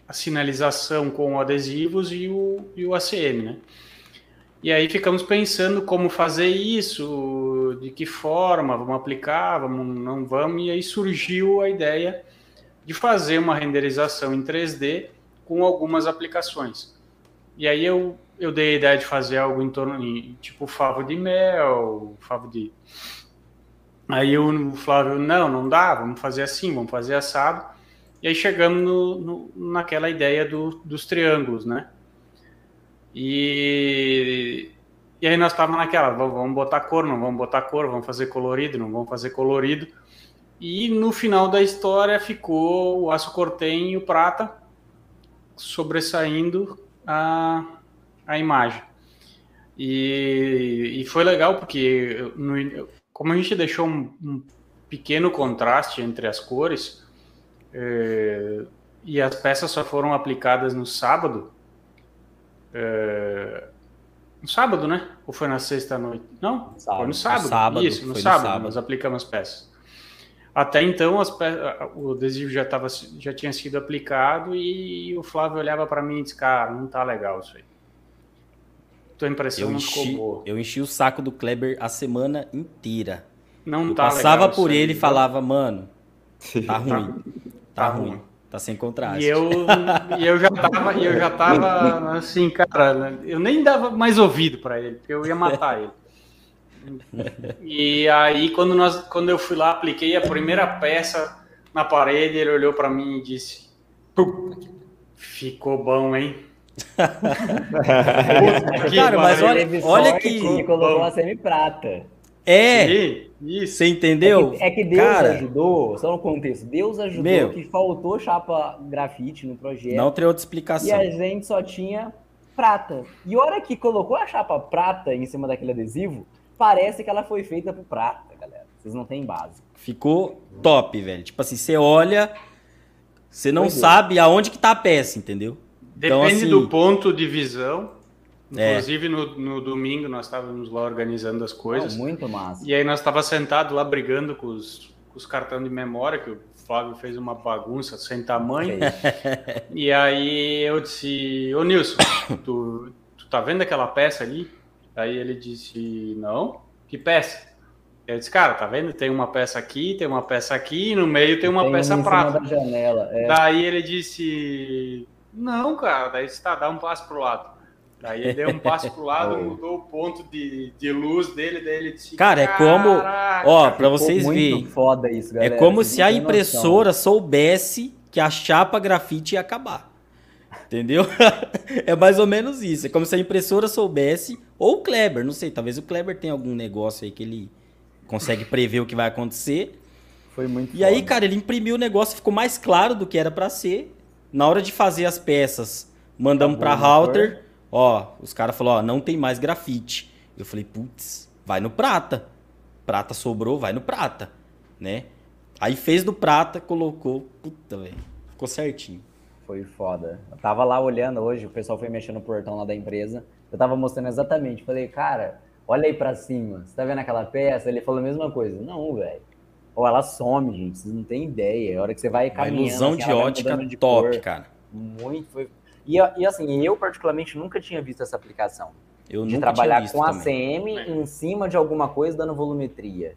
S3: a sinalização com adesivos e o, e o ACM, né? E aí ficamos pensando como fazer isso, de que forma, vamos aplicar, vamos, não vamos, e aí surgiu a ideia de fazer uma renderização em 3D com algumas aplicações. E aí eu, eu dei a ideia de fazer algo em torno de, tipo favo de mel, favo de... Aí o Flávio, não, não dá, vamos fazer assim, vamos fazer assado. E aí chegamos no, no naquela ideia do, dos triângulos, né? E, e aí nós estávamos naquela, vamos botar cor, não vamos botar cor, vamos fazer colorido, não vamos fazer colorido. E no final da história ficou o aço cortem e o prata sobressaindo a, a imagem. E, e foi legal porque no, como a gente deixou um, um pequeno contraste entre as cores é, e as peças só foram aplicadas no sábado, é... No sábado, né? Ou foi na sexta noite? Não, sábado. foi no sábado. No sábado Isso, no sábado, sábado, nós aplicamos peças. Até então, pe... o adesivo já, tava, já tinha sido aplicado e o Flávio olhava para mim e disse: Cara, não tá legal isso aí. Tua impressão eu não enchi, ficou boa.
S4: Eu enchi o saco do Kleber a semana inteira.
S3: Não
S4: eu
S3: tá
S4: passava por ele e falava: Mano, tá ruim. tá, tá ruim. ruim. Tá sem contraste.
S3: E eu, e eu já tava, eu já tava assim, cara, eu nem dava mais ouvido para ele, porque eu ia matar ele. E aí quando nós, quando eu fui lá, apliquei a primeira peça na parede, ele olhou para mim e disse: "Ficou bom, hein?"
S4: cara, mas olha, olha que
S2: colocou a semi-prata.
S4: É, Sim, isso. Você entendeu?
S2: É que, é que Deus Cara, ajudou, só no contexto, Deus ajudou meu, que faltou chapa grafite no projeto.
S4: Não tem outra explicação.
S2: E a gente só tinha prata. E a hora que colocou a chapa prata em cima daquele adesivo, parece que ela foi feita por prata, galera. Vocês não têm base.
S4: Ficou top, velho. Tipo assim, você olha, Você não sabe aonde que tá a peça, entendeu?
S3: Então, Depende então, assim, do ponto de visão. É. Inclusive, é. no, no, domingo, nós estávamos lá organizando as coisas.
S2: muito massa.
S3: E aí, nós estávamos sentados lá brigando com os, com os cartões de memória, que o Flávio fez uma bagunça sem tamanho. e aí, eu disse: Ô Nilson, tu, tu tá vendo aquela peça ali? Aí ele disse: Não, que peça? Eu disse, cara, tá vendo? Tem uma peça aqui, tem uma peça aqui, e no meio tem uma tem peça prata. Da
S2: janela, é.
S3: Daí ele disse: Não, cara, daí você tá, dá um passo pro lado. Daí ele deu um passo pro lado, mudou o ponto de, de luz dele, daí ele disse:
S4: Cara, é como. Ó, pra vocês verem.
S2: Foda isso,
S4: galera. É como se a impressora noção. soubesse que a chapa grafite ia acabar. Entendeu? é mais ou menos isso. É como se a impressora soubesse, ou o Kleber, não sei, talvez o Kleber tenha algum negócio aí que ele consegue prever o que vai acontecer.
S2: Foi muito.
S4: E foda. aí, cara, ele imprimiu o negócio, ficou mais claro do que era para ser. Na hora de fazer as peças, mandamos para router. Ó, os caras falaram, ó, não tem mais grafite. Eu falei, putz, vai no prata. Prata sobrou, vai no prata, né? Aí fez do prata, colocou, puta, velho, ficou certinho.
S2: Foi foda. Eu tava lá olhando hoje, o pessoal foi mexendo no portão lá da empresa. Eu tava mostrando exatamente. Falei, cara, olha aí pra cima. Você tá vendo aquela peça? Ele falou a mesma coisa. Não, velho. Ou ela some, gente. Vocês não tem ideia. A hora que você vai caminhando... Uma
S4: ilusão assim, de ótica de top, cor. cara.
S2: Muito. Foi... E, e, assim, eu particularmente nunca tinha visto essa aplicação. Eu de trabalhar com ACM em cima de alguma coisa dando volumetria.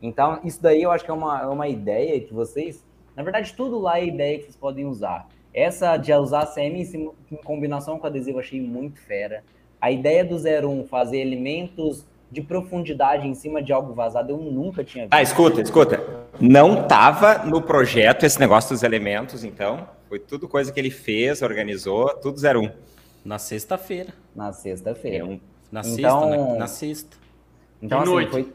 S2: Então, isso daí eu acho que é uma, é uma ideia que vocês... Na verdade, tudo lá é ideia que vocês podem usar. Essa de usar ACM em, em combinação com adesivo, achei muito fera. A ideia do 01 fazer elementos de profundidade em cima de algo vazado, eu nunca tinha
S1: visto. Ah, escuta, escuta. Não tava no projeto esse negócio dos elementos, então? Foi tudo coisa que ele fez, organizou, tudo 01.
S4: Na sexta-feira.
S2: Na sexta-feira.
S4: É na então, sexta, na, na sexta.
S2: Então, assim, noite. foi.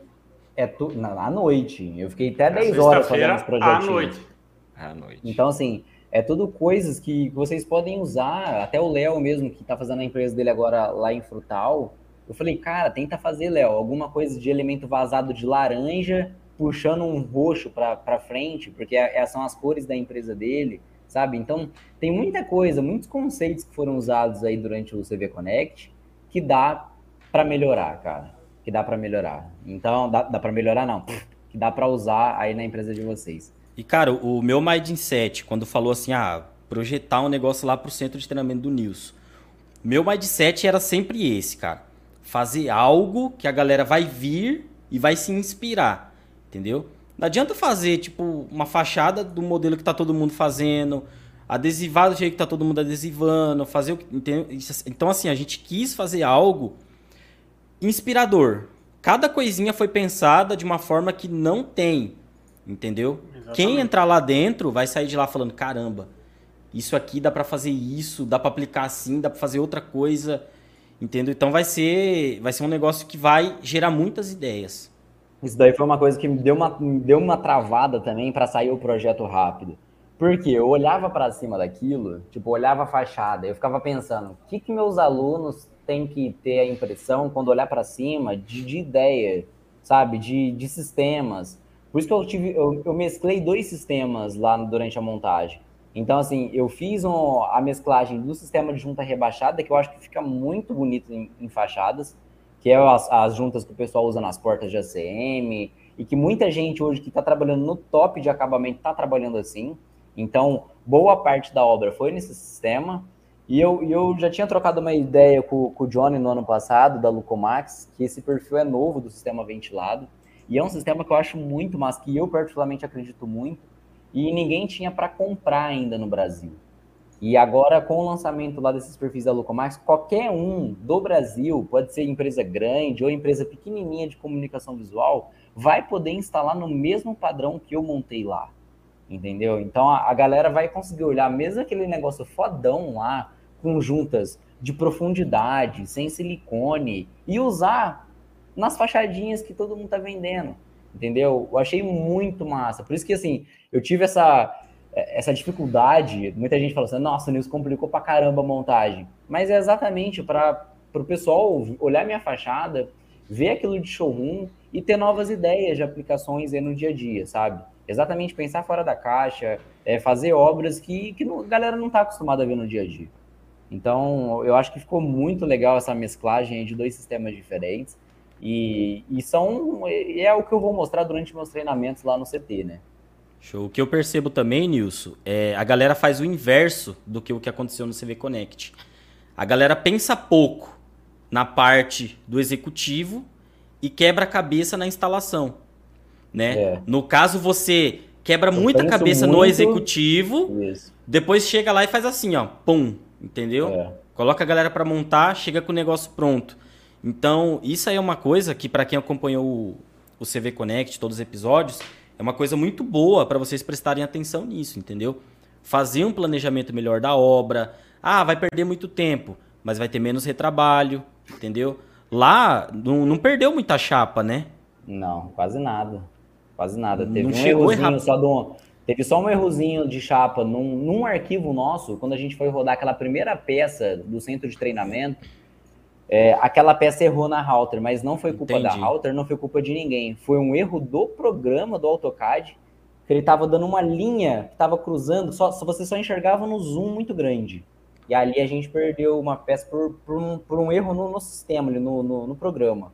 S2: É tu, na, à noite. Eu fiquei até na 10 horas fazendo esse projeto. À
S3: noite.
S1: À noite.
S2: Então, assim, é tudo coisas que vocês podem usar. Até o Léo mesmo, que está fazendo a empresa dele agora lá em Frutal. Eu falei, cara, tenta fazer, Léo, alguma coisa de elemento vazado de laranja, puxando um roxo para frente, porque é, é, são as cores da empresa dele, sabe? Então, tem muita coisa, muitos conceitos que foram usados aí durante o CV Connect que dá para melhorar, cara. Que dá para melhorar. Então, dá, dá para melhorar, não. Que dá para usar aí na empresa de vocês.
S4: E, cara, o meu mindset, quando falou assim, ah, projetar um negócio lá pro centro de treinamento do Nilson. Meu mindset era sempre esse, cara. Fazer algo que a galera vai vir e vai se inspirar, entendeu? Não adianta fazer, tipo, uma fachada do modelo que tá todo mundo fazendo, adesivar do jeito que tá todo mundo adesivando, fazer o que... Então, assim, a gente quis fazer algo inspirador. Cada coisinha foi pensada de uma forma que não tem Entendeu? Exatamente. Quem entrar lá dentro vai sair de lá falando: caramba, isso aqui dá para fazer isso, dá para aplicar assim, dá para fazer outra coisa. Entendeu? Então vai ser, vai ser um negócio que vai gerar muitas ideias.
S2: Isso daí foi uma coisa que me deu uma, me deu uma travada também para sair o projeto rápido. Porque eu olhava para cima daquilo, tipo, olhava a fachada, eu ficava pensando, o que, que meus alunos têm que ter a impressão quando olhar para cima de, de ideia, sabe, de, de sistemas. Por isso que eu tive, eu, eu mesclei dois sistemas lá durante a montagem. Então, assim, eu fiz um, a mesclagem do sistema de junta rebaixada, que eu acho que fica muito bonito em, em fachadas, que é as, as, juntas que o pessoal usa nas portas de ACM, e que muita gente hoje que está trabalhando no top de acabamento está trabalhando assim. Então, boa parte da obra foi nesse sistema. E eu, eu já tinha trocado uma ideia com, com o Johnny no ano passado, da Lucomax, que esse perfil é novo do sistema ventilado. E é um sistema que eu acho muito mas que eu particularmente acredito muito, e ninguém tinha para comprar ainda no Brasil. E agora, com o lançamento lá desses perfis da Lucomax, qualquer um do Brasil, pode ser empresa grande ou empresa pequenininha de comunicação visual, vai poder instalar no mesmo padrão que eu montei lá. Entendeu? Então a, a galera vai conseguir olhar mesmo aquele negócio fodão lá, com juntas de profundidade, sem silicone, e usar nas fachadinhas que todo mundo tá vendendo, entendeu? Eu achei muito massa. Por isso que, assim, eu tive essa, essa dificuldade. Muita gente fala assim, nossa, o Nilson complicou pra caramba a montagem. Mas é exatamente para o pessoal olhar minha fachada, ver aquilo de showroom e ter novas ideias de aplicações no dia a dia, sabe? Exatamente pensar fora da caixa, é, fazer obras que, que a galera não está acostumada a ver no dia a dia. Então, eu acho que ficou muito legal essa mesclagem de dois sistemas diferentes. E, e são é o que eu vou mostrar durante meus treinamentos lá no CT, né?
S4: Show. O que eu percebo também, Nilson, é a galera faz o inverso do que o que aconteceu no CV Connect. A galera pensa pouco na parte do executivo e quebra a cabeça na instalação, né? É. No caso, você quebra eu muita cabeça muito... no executivo, Isso. depois chega lá e faz assim, ó, pum, entendeu? É. Coloca a galera para montar, chega com o negócio pronto. Então, isso aí é uma coisa que para quem acompanhou o, o CV Connect, todos os episódios, é uma coisa muito boa para vocês prestarem atenção nisso, entendeu? Fazer um planejamento melhor da obra. Ah, vai perder muito tempo, mas vai ter menos retrabalho, entendeu? Lá não, não perdeu muita chapa, né?
S2: Não, quase nada. Quase nada. Teve não um chegou errozinho só do, Teve só um errozinho de chapa num, num arquivo nosso, quando a gente foi rodar aquela primeira peça do centro de treinamento. É, aquela peça errou na router, mas não foi culpa Entendi. da router, não foi culpa de ninguém. Foi um erro do programa do AutoCAD, que ele estava dando uma linha que estava cruzando, só, você só enxergava no zoom muito grande. E ali a gente perdeu uma peça por, por, um, por um erro no, no sistema, no, no, no, programa.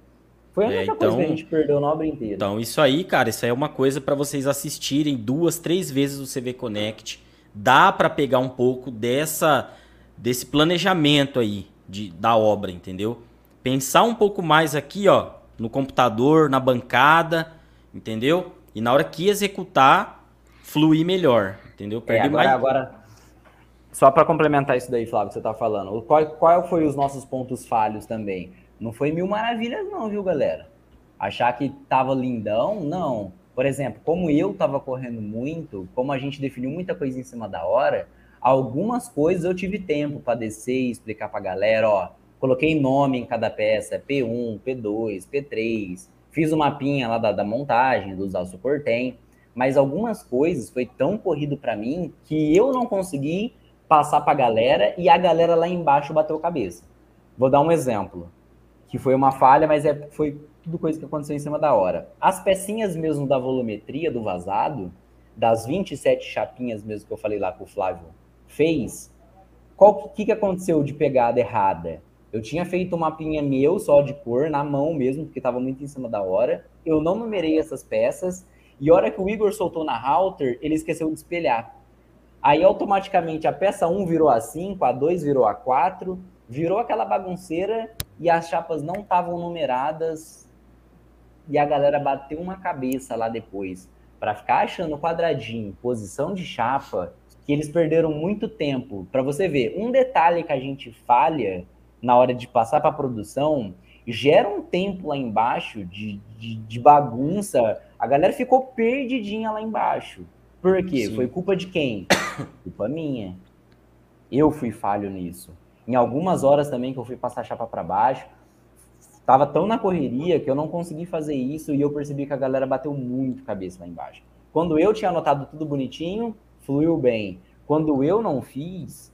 S2: Foi a única é, então, coisa que a então gente perdeu na obra inteira.
S4: Então, isso aí, cara, isso aí é uma coisa para vocês assistirem duas, três vezes o CV Connect. Dá para pegar um pouco dessa desse planejamento aí de, da obra, entendeu? Pensar um pouco mais aqui, ó, no computador, na bancada, entendeu? E na hora que executar, fluir melhor, entendeu?
S2: É, Perder é, agora, mais... agora, só para complementar isso daí, Flávio, que você tá falando, qual, qual foi os nossos pontos falhos também? Não foi mil maravilhas não, viu, galera? Achar que tava lindão, não. Por exemplo, como eu tava correndo muito, como a gente definiu muita coisa em cima da hora, algumas coisas eu tive tempo para descer e explicar para a galera, ó, coloquei nome em cada peça, P1, P2, P3, fiz o mapinha lá da, da montagem, do usar suportem, mas algumas coisas foi tão corrido para mim que eu não consegui passar para a galera e a galera lá embaixo bateu cabeça. Vou dar um exemplo, que foi uma falha, mas é, foi tudo coisa que aconteceu em cima da hora. As pecinhas mesmo da volumetria do vazado, das 27 chapinhas mesmo que eu falei lá com o Flávio fez, o que, que aconteceu de pegada errada? Eu tinha feito um mapinha meu só de cor, na mão mesmo, porque estava muito em cima da hora. Eu não numerei essas peças. E a hora que o Igor soltou na router, ele esqueceu de espelhar. Aí automaticamente a peça 1 virou a 5, a 2 virou a 4, virou aquela bagunceira e as chapas não estavam numeradas. E a galera bateu uma cabeça lá depois. Para ficar achando quadradinho, posição de chapa, que eles perderam muito tempo. Para você ver, um detalhe que a gente falha na hora de passar para a produção gera um tempo lá embaixo de, de, de, bagunça. A galera ficou perdidinha lá embaixo. Por quê? Sim. Foi culpa de quem? culpa minha. Eu fui falho nisso. Em algumas horas também que eu fui passar a chapa para baixo, estava tão na correria que eu não consegui fazer isso e eu percebi que a galera bateu muito cabeça lá embaixo. Quando eu tinha anotado tudo bonitinho, fluiu bem. Quando eu não fiz,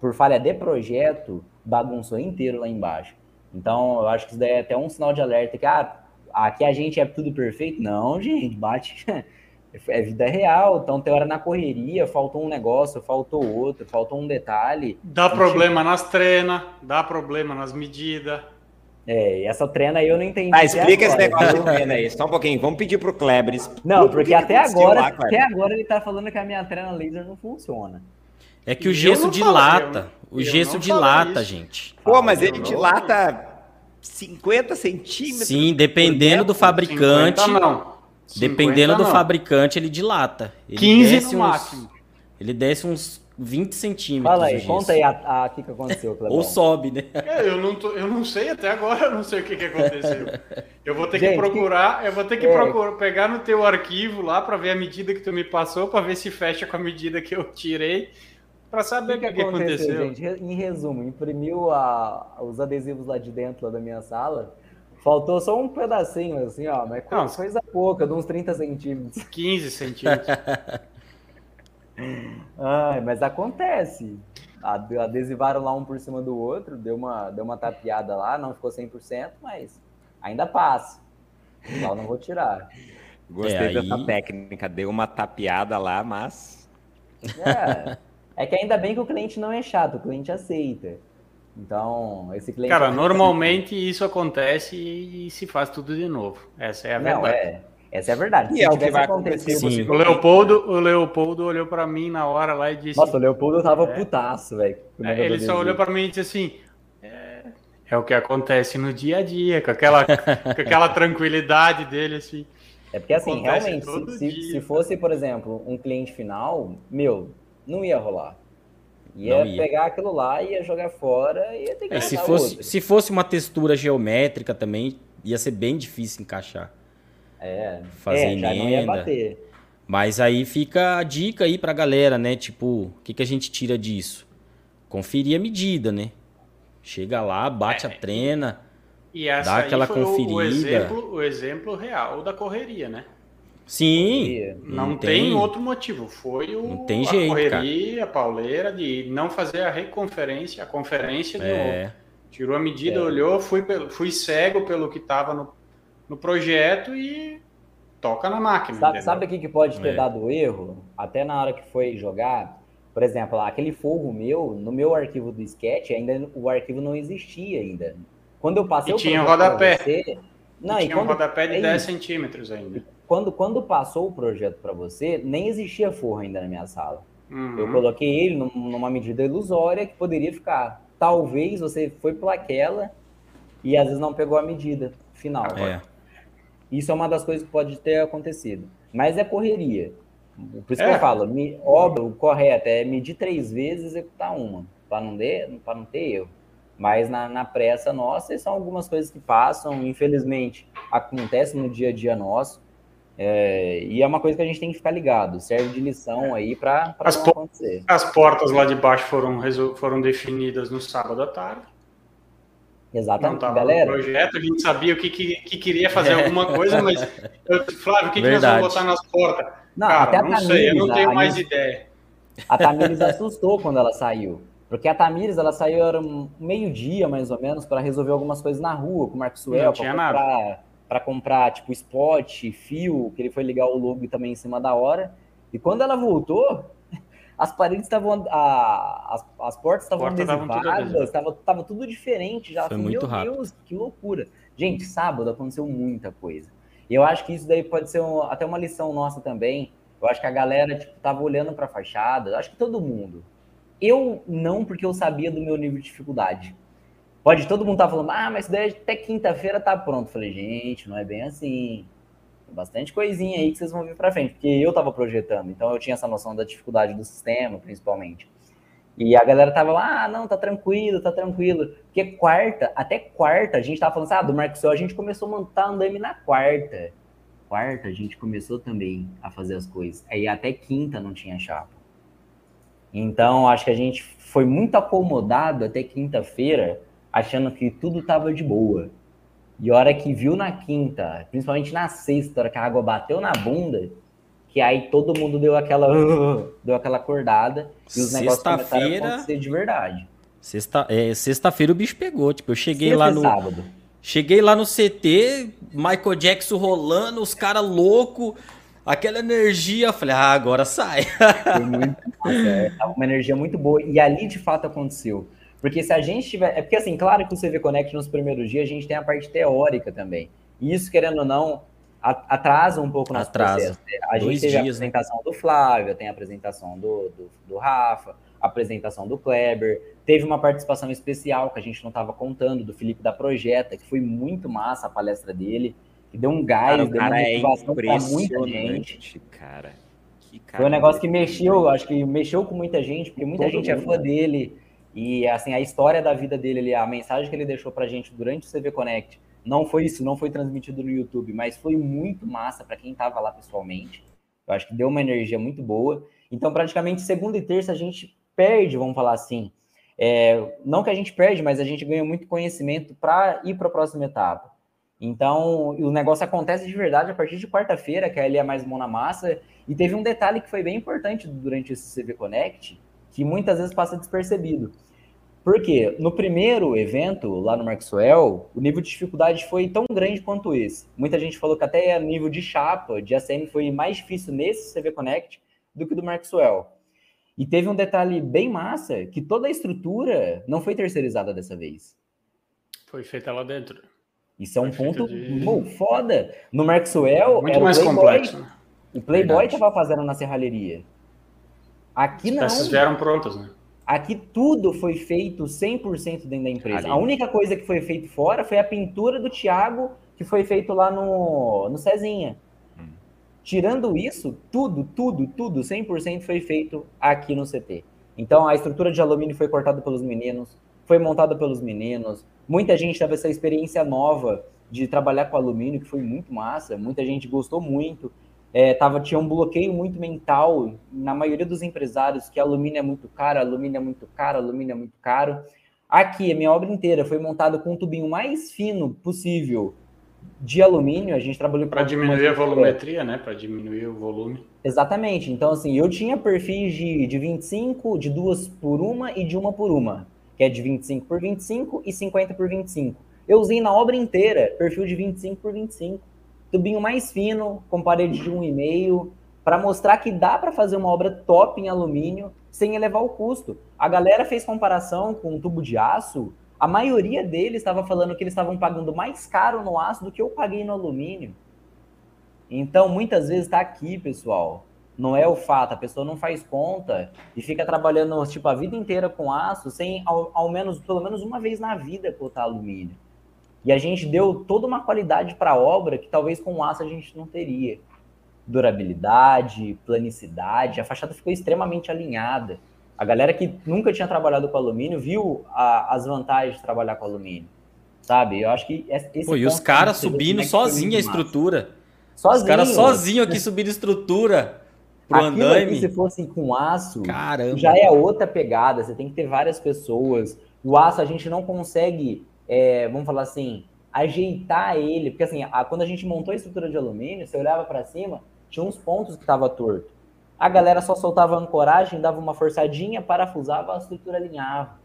S2: por falha de projeto, bagunçou inteiro lá embaixo. Então, eu acho que isso daí é até um sinal de alerta que ah, aqui a gente é tudo perfeito. Não, gente, bate. É vida real, então tem hora na correria, faltou um negócio, faltou outro, faltou um detalhe.
S3: Dá problema nas treinas, dá problema nas medidas.
S2: É, essa treina aí eu não entendi.
S1: Ah, explica esse negócio de treina aí, só um pouquinho. Vamos pedir pro Kleber.
S2: Não, porque até agora, lá, até agora ele tá falando que a minha treina laser não funciona.
S4: É que o gesso dilata. O gesso dilata, gente.
S1: Pô, mas ele dilata 50 centímetros.
S4: Sim, dependendo do fabricante. 50 não. Dependendo do fabricante, ele dilata. Ele
S3: 15 no uns, máximo.
S4: Ele desce uns 20 centímetros.
S2: Fala aí, conta aí a, a, que, que aconteceu,
S4: Clebão. Ou sobe, né?
S3: É, eu, não tô, eu não sei, até agora eu não sei o que, que aconteceu. Eu vou ter Gente, que procurar, eu vou ter que é... procurar, pegar no teu arquivo lá para ver a medida que tu me passou, para ver se fecha com a medida que eu tirei, para saber o que, que, que, aconteceu.
S2: aconteceu. Gente, em resumo, imprimiu a, os adesivos lá de dentro lá da minha sala, Faltou só um pedacinho, assim, ó, mas não, coisa pouca, de uns 30 centímetros.
S3: 15 centímetros.
S2: Ai, mas acontece. Adesivaram lá um por cima do outro, deu uma, deu uma tapeada lá, não ficou 100%, mas ainda passa. Lá não vou tirar.
S1: Gostei é, dessa aí... técnica, deu uma tapeada lá, mas.
S2: É, é que ainda bem que o cliente não é chato, o cliente aceita. Então, esse cliente.
S3: Cara, normalmente isso acontece e se faz tudo de novo. Essa é a verdade. Não, é.
S2: Essa é a verdade.
S1: E Se é o que vai acontecer.
S3: Sim. O Leopoldo, o Leopoldo olhou para mim na hora lá e disse.
S2: Nossa, o Leopoldo tava é, putaço, velho.
S3: É, ele só olhou para mim e disse assim: é, é, o que acontece no dia a dia, com aquela, com aquela tranquilidade dele, assim.
S2: É porque, assim, realmente, se, se, fosse, por exemplo, um cliente final, meu, não ia rolar. Ia, ia, pegar aquilo lá, ia jogar fora e ia ter que
S4: é, se fosse Se fosse uma textura geométrica também, ia ser bem difícil encaixar.
S2: É, fazer é, já emenda.
S4: Mas aí fica a dica aí pra galera, né? Tipo, o que, que a gente tira disso? Conferir a medida, né? Chega lá, bate é, a trena,
S3: e essa dá aquela conferida. O, exemplo, o exemplo real da correria, né?
S4: Sim.
S3: Não, não tem, tem, outro motivo. Foi o,
S4: não tem jeito, a
S3: correria, cara. a pauleira de não fazer a reconferência, a conferência de é. novo. Tirou a medida, é. olhou, fui, fui cego pelo que estava no no projeto e toca na máquina.
S2: Sabe, sabe o que, que pode ter é. dado erro? Até na hora que foi jogar, por exemplo, aquele fogo meu, no meu arquivo do sketch, ainda o arquivo não existia ainda. Quando eu passei
S3: e
S2: o
S3: tinha rodapé. Você,
S2: não,
S3: e, e tinha quando, um rodapé de é 10 centímetros ainda.
S2: Quando, quando passou o projeto para você, nem existia forro ainda na minha sala. Uhum. Eu coloquei ele numa medida ilusória que poderia ficar. Talvez você foi por aquela e às vezes não pegou a medida final. É. Isso é uma das coisas que pode ter acontecido. Mas é correria. Por isso é. que eu falo, me, óbvio, o correto é medir três vezes e executar uma, para não, não ter erro. Mas na, na pressa nossa, são algumas coisas que passam, infelizmente, acontecem no dia a dia nosso. É, e é uma coisa que a gente tem que ficar ligado, serve de lição aí para
S3: não acontecer. As portas lá de baixo foram, foram definidas no sábado à tarde.
S2: Exatamente, não galera.
S3: No projeto, a gente sabia o que, que, que queria fazer alguma coisa, mas eu, Flávio, o que, que nós vamos botar nas portas? Não, Cara, até a não Tamires, sei, eu não tenho a, mais a, ideia.
S2: A Tamires assustou quando ela saiu. Porque a Tamires, ela saiu era meio-dia, mais ou menos, para resolver algumas coisas na rua com o Maxwell, para comprar, pra comprar, tipo, spot, fio, que ele foi ligar o logo também em cima da hora. E quando ela voltou, as paredes estavam. As, as portas estavam Porta adesivadas, estava tava tudo diferente já.
S4: Foi assim, muito meu rápido. Deus,
S2: que loucura. Gente, sábado aconteceu muita coisa. E eu acho que isso daí pode ser um, até uma lição nossa também. Eu acho que a galera tipo, tava olhando para a fachada, eu acho que todo mundo. Eu não, porque eu sabia do meu nível de dificuldade. Pode todo mundo estar tá falando, ah, mas daí até quinta-feira tá pronto. Eu falei, gente, não é bem assim bastante coisinha aí que vocês vão ver para frente, porque eu estava projetando, então eu tinha essa noção da dificuldade do sistema, principalmente. E a galera tava lá, ah, não, tá tranquilo, tá tranquilo. Porque quarta, até quarta, a gente tava falando assim, ah, do Marcos a gente começou a montar andame na quarta. Quarta, a gente começou também a fazer as coisas. Aí até quinta não tinha chapa. Então, acho que a gente foi muito acomodado até quinta-feira, achando que tudo tava de boa. E a hora que viu na quinta, principalmente na sexta, hora que a água bateu na bunda, que aí todo mundo deu aquela deu aquela acordada e os negócios começaram a acontecer de verdade.
S4: Sexta, é, sexta-feira o bicho pegou, tipo, eu cheguei sexta lá no sábado. Cheguei lá no CT, Michael Jackson rolando, os caras loucos, aquela energia, eu falei, ah, agora sai.
S2: Foi muito, é, uma energia muito boa e ali de fato aconteceu. Porque se a gente tiver. É porque, assim, claro que o CV Connect nos primeiros dias a gente tem a parte teórica também. E isso, querendo ou não, atrasa um pouco o nosso atrasa. processo. Né? A gente teve dias, a né? apresentação né? do Flávio, tem a apresentação do, do, do Rafa, a apresentação do Kleber. Teve uma participação especial que a gente não estava contando, do Felipe da Projeta, que foi muito massa a palestra dele, que deu um gás, cara, deu uma é motivação é para muita gente.
S1: Cara.
S2: cara. Foi um negócio que mexeu, acho que mexeu com muita gente, porque muita Todo gente mundo. é fã dele. E assim, a história da vida dele, a mensagem que ele deixou pra gente durante o CV Connect, não foi isso, não foi transmitido no YouTube, mas foi muito massa para quem estava lá pessoalmente. Eu acho que deu uma energia muito boa. Então, praticamente segunda e terça a gente perde, vamos falar assim. É, não que a gente perde, mas a gente ganha muito conhecimento para ir para a próxima etapa. Então, o negócio acontece de verdade a partir de quarta-feira, que ali é mais mão na massa. E teve um detalhe que foi bem importante durante esse CV Connect, que muitas vezes passa despercebido. Porque no primeiro evento, lá no Maxwell, o nível de dificuldade foi tão grande quanto esse. Muita gente falou que até a nível de chapa, de ACM, foi mais difícil nesse CV Connect do que do Maxwell. E teve um detalhe bem massa, que toda a estrutura não foi terceirizada dessa vez.
S3: Foi feita lá dentro.
S2: Isso é um ponto de... foda. No Maxwell,
S3: muito mais Playboy, complexo. Né?
S2: O Playboy estava fazendo na serralheria. Aqui não.
S3: As peças vieram prontas, né?
S2: Aqui tudo foi feito 100% dentro da empresa. A única coisa que foi feito fora foi a pintura do Thiago, que foi feito lá no, no Cezinha. Hum. Tirando isso, tudo, tudo, tudo, 100% foi feito aqui no CT. Então a estrutura de alumínio foi cortada pelos meninos, foi montada pelos meninos. Muita gente teve essa experiência nova de trabalhar com alumínio, que foi muito massa. Muita gente gostou muito é, tava, tinha um bloqueio muito mental na maioria dos empresários que alumínio é muito caro, alumínio é muito caro, alumínio é muito caro. Aqui, a minha obra inteira foi montada com um tubinho mais fino possível de alumínio. A gente trabalhou
S3: para diminuir a volumetria, né? Para diminuir o volume.
S2: Exatamente. Então, assim, eu tinha perfis de, de 25, de duas por uma e de uma por uma, que é de 25 por 25 e 50 por 25. Eu usei na obra inteira perfil de 25 por 25 tubinho mais fino, com parede de 1,5, para mostrar que dá para fazer uma obra top em alumínio sem elevar o custo. A galera fez comparação com um tubo de aço, a maioria deles estava falando que eles estavam pagando mais caro no aço do que eu paguei no alumínio. Então, muitas vezes está aqui, pessoal. Não é o fato, a pessoa não faz conta e fica trabalhando tipo a vida inteira com aço sem ao, ao menos pelo menos uma vez na vida cotar alumínio. E a gente deu toda uma qualidade para a obra que talvez com o aço a gente não teria. Durabilidade, planicidade, a fachada ficou extremamente alinhada. A galera que nunca tinha trabalhado com alumínio viu a, as vantagens de trabalhar com alumínio. Sabe? Eu acho que esse
S4: Pô, e os caras subindo sozinho a estrutura. Sozinho. Os caras sozinho aqui subindo estrutura pro Aquilo andaime. Aqui,
S2: se fosse com aço,
S4: Caramba.
S2: já é outra pegada. Você tem que ter várias pessoas. O aço a gente não consegue é, vamos falar assim, ajeitar ele, porque assim, a, quando a gente montou a estrutura de alumínio, você olhava para cima, tinha uns pontos que estava torto. A galera só soltava a ancoragem, dava uma forçadinha, parafusava, a estrutura alinhava.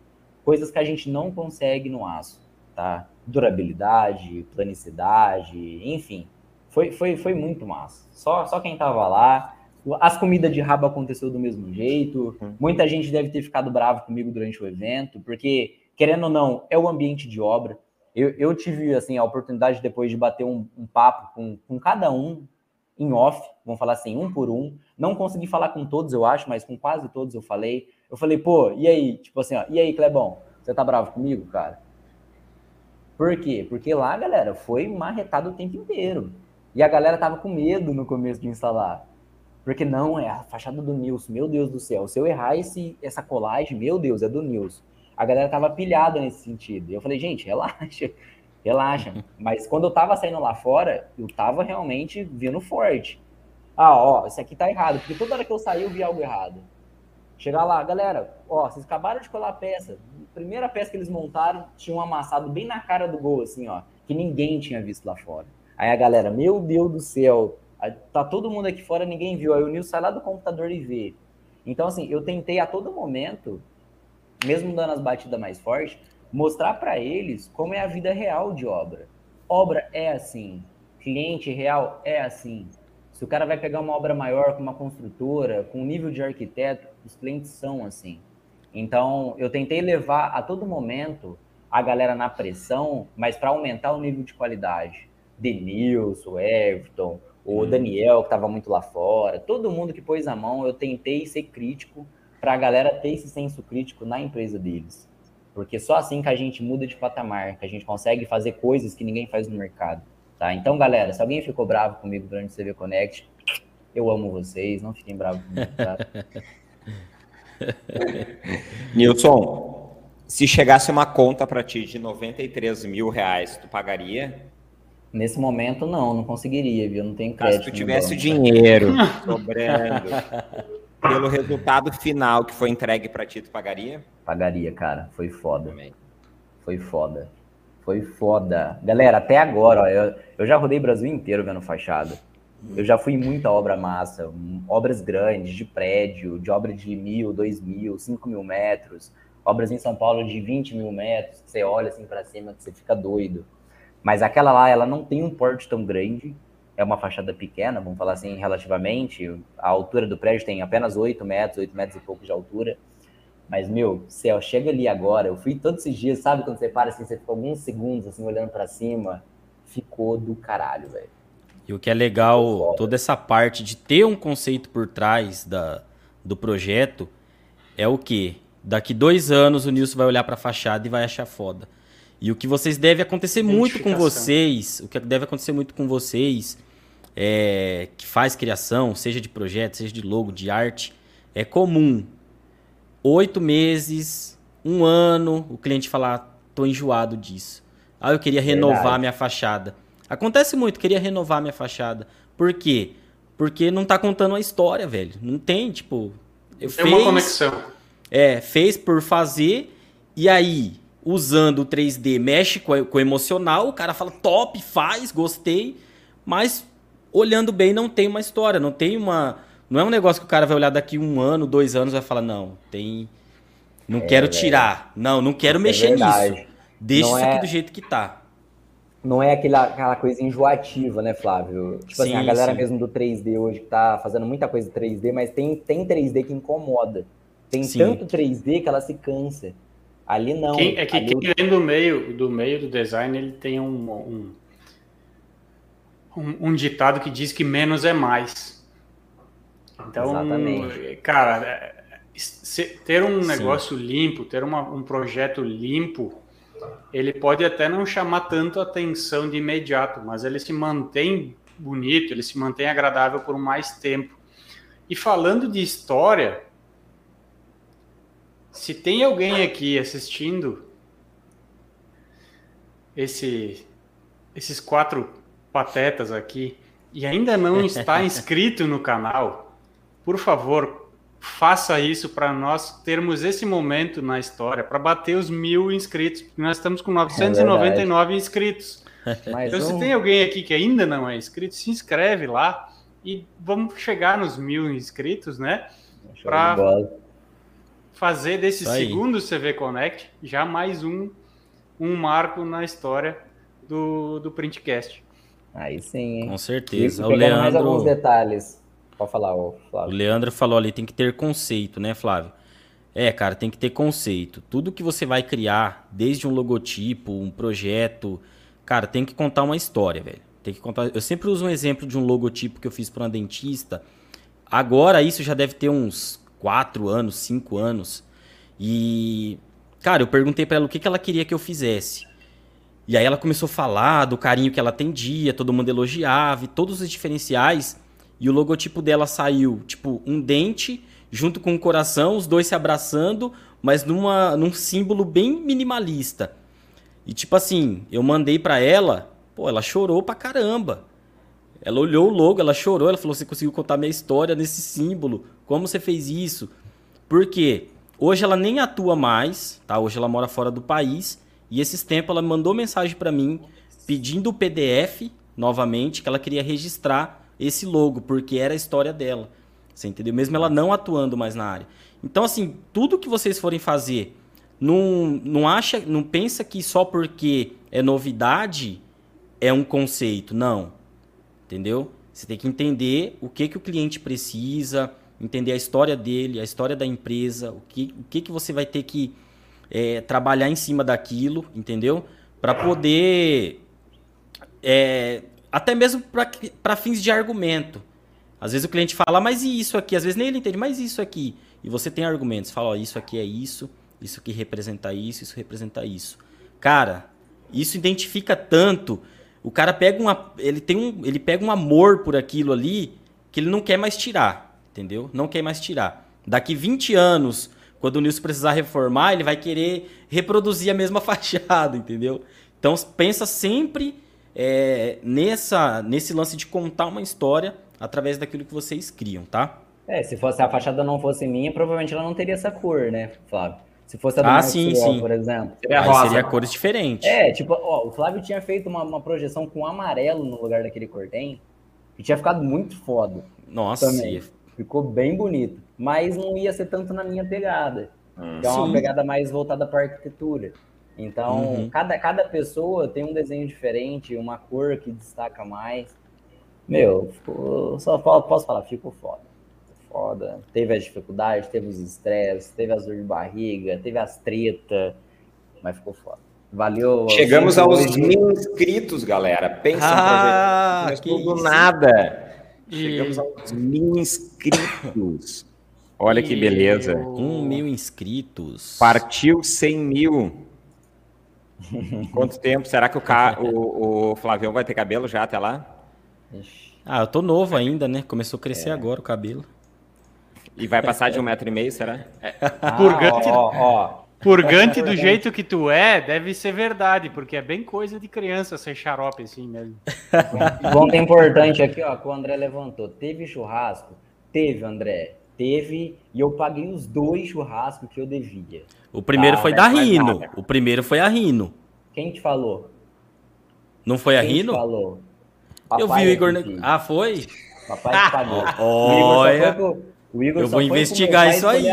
S2: Coisas que a gente não consegue no aço, tá? Durabilidade, planicidade, enfim. Foi, foi, foi muito massa. Só, só quem tava lá. As comidas de rabo aconteceu do mesmo jeito. Uhum. Muita gente deve ter ficado bravo comigo durante o evento, porque querendo ou não, é o ambiente de obra. Eu, eu tive assim a oportunidade depois de bater um, um papo com, com cada um em off, vamos falar assim, um por um. Não consegui falar com todos, eu acho, mas com quase todos eu falei. Eu falei, pô, e aí? Tipo assim, ó, e aí, Clebão, você tá bravo comigo, cara? Por quê? Porque lá, galera, foi marretado o tempo inteiro. E a galera tava com medo no começo de instalar. Porque não, é a fachada do Nilson, meu Deus do céu. Se eu errar esse, essa colagem, meu Deus, é do Nilson a galera tava pilhada nesse sentido. E eu falei, gente, relaxa, relaxa. Mas quando eu tava saindo lá fora, eu tava realmente vindo forte. Ah, ó, isso aqui tá errado, porque toda hora que eu saí eu vi algo errado. Chegar lá, galera, ó, vocês acabaram de colar a peça. Primeira peça que eles montaram, tinha um amassado bem na cara do gol, assim, ó, que ninguém tinha visto lá fora. Aí a galera, meu Deus do céu, tá todo mundo aqui fora, ninguém viu. Aí o Nil sai lá do computador e vê. Então, assim, eu tentei a todo momento mesmo dando as batidas mais fortes, mostrar para eles como é a vida real de obra. Obra é assim, cliente real é assim. Se o cara vai pegar uma obra maior com uma construtora, com um nível de arquiteto, os clientes são assim. Então, eu tentei levar a todo momento a galera na pressão, mas para aumentar o nível de qualidade. Denilson, Everton, o hum. Daniel, que estava muito lá fora, todo mundo que pôs a mão, eu tentei ser crítico para a galera ter esse senso crítico na empresa deles. Porque só assim que a gente muda de patamar, que a gente consegue fazer coisas que ninguém faz no mercado. Tá? Então, galera, se alguém ficou bravo comigo durante o CV Connect, eu amo vocês, não fiquem bravos comigo, tá?
S1: Nilson, se chegasse uma conta para ti de 93 mil reais, tu pagaria?
S2: Nesse momento, não, não conseguiria, viu? Não tenho crédito.
S1: Mas se tu tivesse dinheiro sobrando, pelo resultado final que foi entregue para ti, tu pagaria?
S2: Pagaria, cara. Foi foda. Também. Foi foda. Foi foda. Galera, até agora, ó, eu, eu já rodei o Brasil inteiro vendo fachada. Eu já fui em muita obra massa, obras grandes, de prédio, de obra de mil, dois mil, cinco mil metros, Obras em São Paulo de 20 mil metros, que você olha assim para cima, que você fica doido. Mas aquela lá, ela não tem um porte tão grande, é uma fachada pequena, vamos falar assim, relativamente. A altura do prédio tem apenas 8 metros, 8 metros e pouco de altura. Mas, meu, céu, chega ali agora. Eu fui todos esses dias, sabe quando você para assim, você fica alguns segundos assim, olhando para cima? Ficou do caralho, velho.
S4: E o que é legal, toda essa parte de ter um conceito por trás da, do projeto é o que? Daqui dois anos o Nilson vai olhar para a fachada e vai achar foda. E o que vocês deve acontecer muito com vocês, o que deve acontecer muito com vocês, é, que faz criação, seja de projeto, seja de logo, de arte, é comum. Oito meses, um ano, o cliente falar, tô enjoado disso. Ah, eu queria renovar Verdade. minha fachada. Acontece muito, queria renovar minha fachada. Por quê? Porque não tá contando a história, velho. Não tem, tipo.
S3: Eu tem fez, uma conexão.
S4: É, fez por fazer, e aí, usando o 3D, mexe com, com o emocional, o cara fala top, faz, gostei, mas olhando bem não tem uma história, não tem uma. Não é um negócio que o cara vai olhar daqui um ano, dois anos e vai falar, não, tem. Não é, quero tirar. Não, não quero é mexer é nisso. Deixa não isso aqui é... do jeito que tá
S2: não é aquela, aquela coisa enjoativa, né, Flávio? Tipo sim, assim, a galera sim. mesmo do 3D hoje que tá fazendo muita coisa 3D, mas tem, tem 3D que incomoda. Tem sim. tanto 3D que ela se cansa. Ali não.
S3: Quem, é que quem eu... vem do meio, do meio do design, ele tem um, um, um, um ditado que diz que menos é mais. Então, Exatamente. cara, é, ter um negócio limpo, ter uma, um projeto limpo, ele pode até não chamar tanto atenção de imediato, mas ele se mantém bonito, ele se mantém agradável por mais tempo. E falando de história, se tem alguém aqui assistindo esse, esses quatro patetas aqui e ainda não está inscrito no canal, por favor, faça isso para nós termos esse momento na história, para bater os mil inscritos. Nós estamos com 999 é inscritos. Mais então, um... se tem alguém aqui que ainda não é inscrito, se inscreve lá e vamos chegar nos mil inscritos, né? Para fazer desse segundo CV Connect já mais um, um marco na história do, do Printcast.
S2: Aí sim, hein?
S4: Com certeza. E, o Leandro... mais
S2: alguns detalhes. Pode falar, Flávio.
S4: O Leandro falou ali, tem que ter conceito, né, Flávio? É, cara, tem que ter conceito. Tudo que você vai criar, desde um logotipo, um projeto, cara, tem que contar uma história, velho. Tem que contar. Eu sempre uso um exemplo de um logotipo que eu fiz para uma dentista. Agora isso já deve ter uns 4 anos, 5 anos. E cara, eu perguntei para ela o que, que ela queria que eu fizesse. E aí ela começou a falar do carinho que ela atendia, todo mundo elogiava, e todos os diferenciais. E o logotipo dela saiu, tipo, um dente junto com um coração, os dois se abraçando, mas numa, num símbolo bem minimalista. E tipo assim, eu mandei para ela, pô, ela chorou pra caramba. Ela olhou o logo, ela chorou, ela falou: "Você conseguiu contar minha história nesse símbolo? Como você fez isso?" Por quê? Hoje ela nem atua mais, tá? Hoje ela mora fora do país e esses tempos ela mandou mensagem para mim pedindo o PDF novamente que ela queria registrar esse logo, porque era a história dela. Você entendeu? Mesmo ela não atuando mais na área. Então, assim, tudo que vocês forem fazer, não, não acha, não pensa que só porque é novidade é um conceito. Não. Entendeu? Você tem que entender o que, que o cliente precisa, entender a história dele, a história da empresa, o que, o que, que você vai ter que é, trabalhar em cima daquilo, entendeu? Para poder é, até mesmo para fins de argumento. Às vezes o cliente fala, mas e isso aqui? Às vezes nem ele entende, mas isso aqui? E você tem argumentos, fala, ó, isso aqui é isso, isso aqui representa isso, isso representa isso. Cara, isso identifica tanto. O cara pega uma, ele tem um, ele pega um amor por aquilo ali que ele não quer mais tirar, entendeu? Não quer mais tirar. Daqui 20 anos, quando o Nilson precisar reformar, ele vai querer reproduzir a mesma fachada, entendeu? Então pensa sempre é, nessa, nesse lance de contar uma história através daquilo que vocês criam, tá?
S2: É, se fosse a fachada não fosse minha, provavelmente ela não teria essa cor, né, Flávio? Se fosse a do
S4: ah, sim, sim.
S2: por exemplo.
S4: Seria, rosa. seria cores diferentes.
S2: É, tipo, ó, o Flávio tinha feito uma, uma projeção com amarelo no lugar daquele cor tem, e tinha ficado muito foda.
S4: Nossa,
S2: também. Ficou bem bonito. Mas não ia ser tanto na minha pegada. Hum, que é uma sim. pegada mais voltada para arquitetura. Então, uhum. cada, cada pessoa tem um desenho diferente, uma cor que destaca mais. Meu, ficou, só posso falar, ficou foda. Foda. Teve as dificuldades, teve os estresses, teve as dor de barriga, teve as treta, mas ficou foda. Valeu.
S1: Chegamos aos hoje. mil inscritos, galera. Pensa ah, um projeto do nada. Chegamos aos mil inscritos. Olha que beleza.
S4: Um mil inscritos.
S1: Partiu 100 mil. Quanto tempo? Será que o, ca... o, o Flavião vai ter cabelo já até lá?
S4: Ah, eu tô novo ainda, né? Começou a crescer é. agora o cabelo.
S1: E vai passar de um metro e meio, será?
S3: Ah, purgante, ó, ó. purgante do jeito que tu é, deve ser verdade, porque é bem coisa de criança ser xarope assim mesmo.
S2: Ponto importante aqui, ó, que o André levantou. Teve churrasco? Teve, André. Teve, e eu paguei os dois churrascos que eu devia.
S4: O primeiro ah, foi da Rino. O primeiro foi a Rino.
S2: Quem te falou?
S4: Não foi a Quem Rino?
S2: falou?
S4: Papai eu vi o Igor. Ah, foi?
S2: Papai te pagou.
S4: Olha. O Igor eu vou investigar isso aí.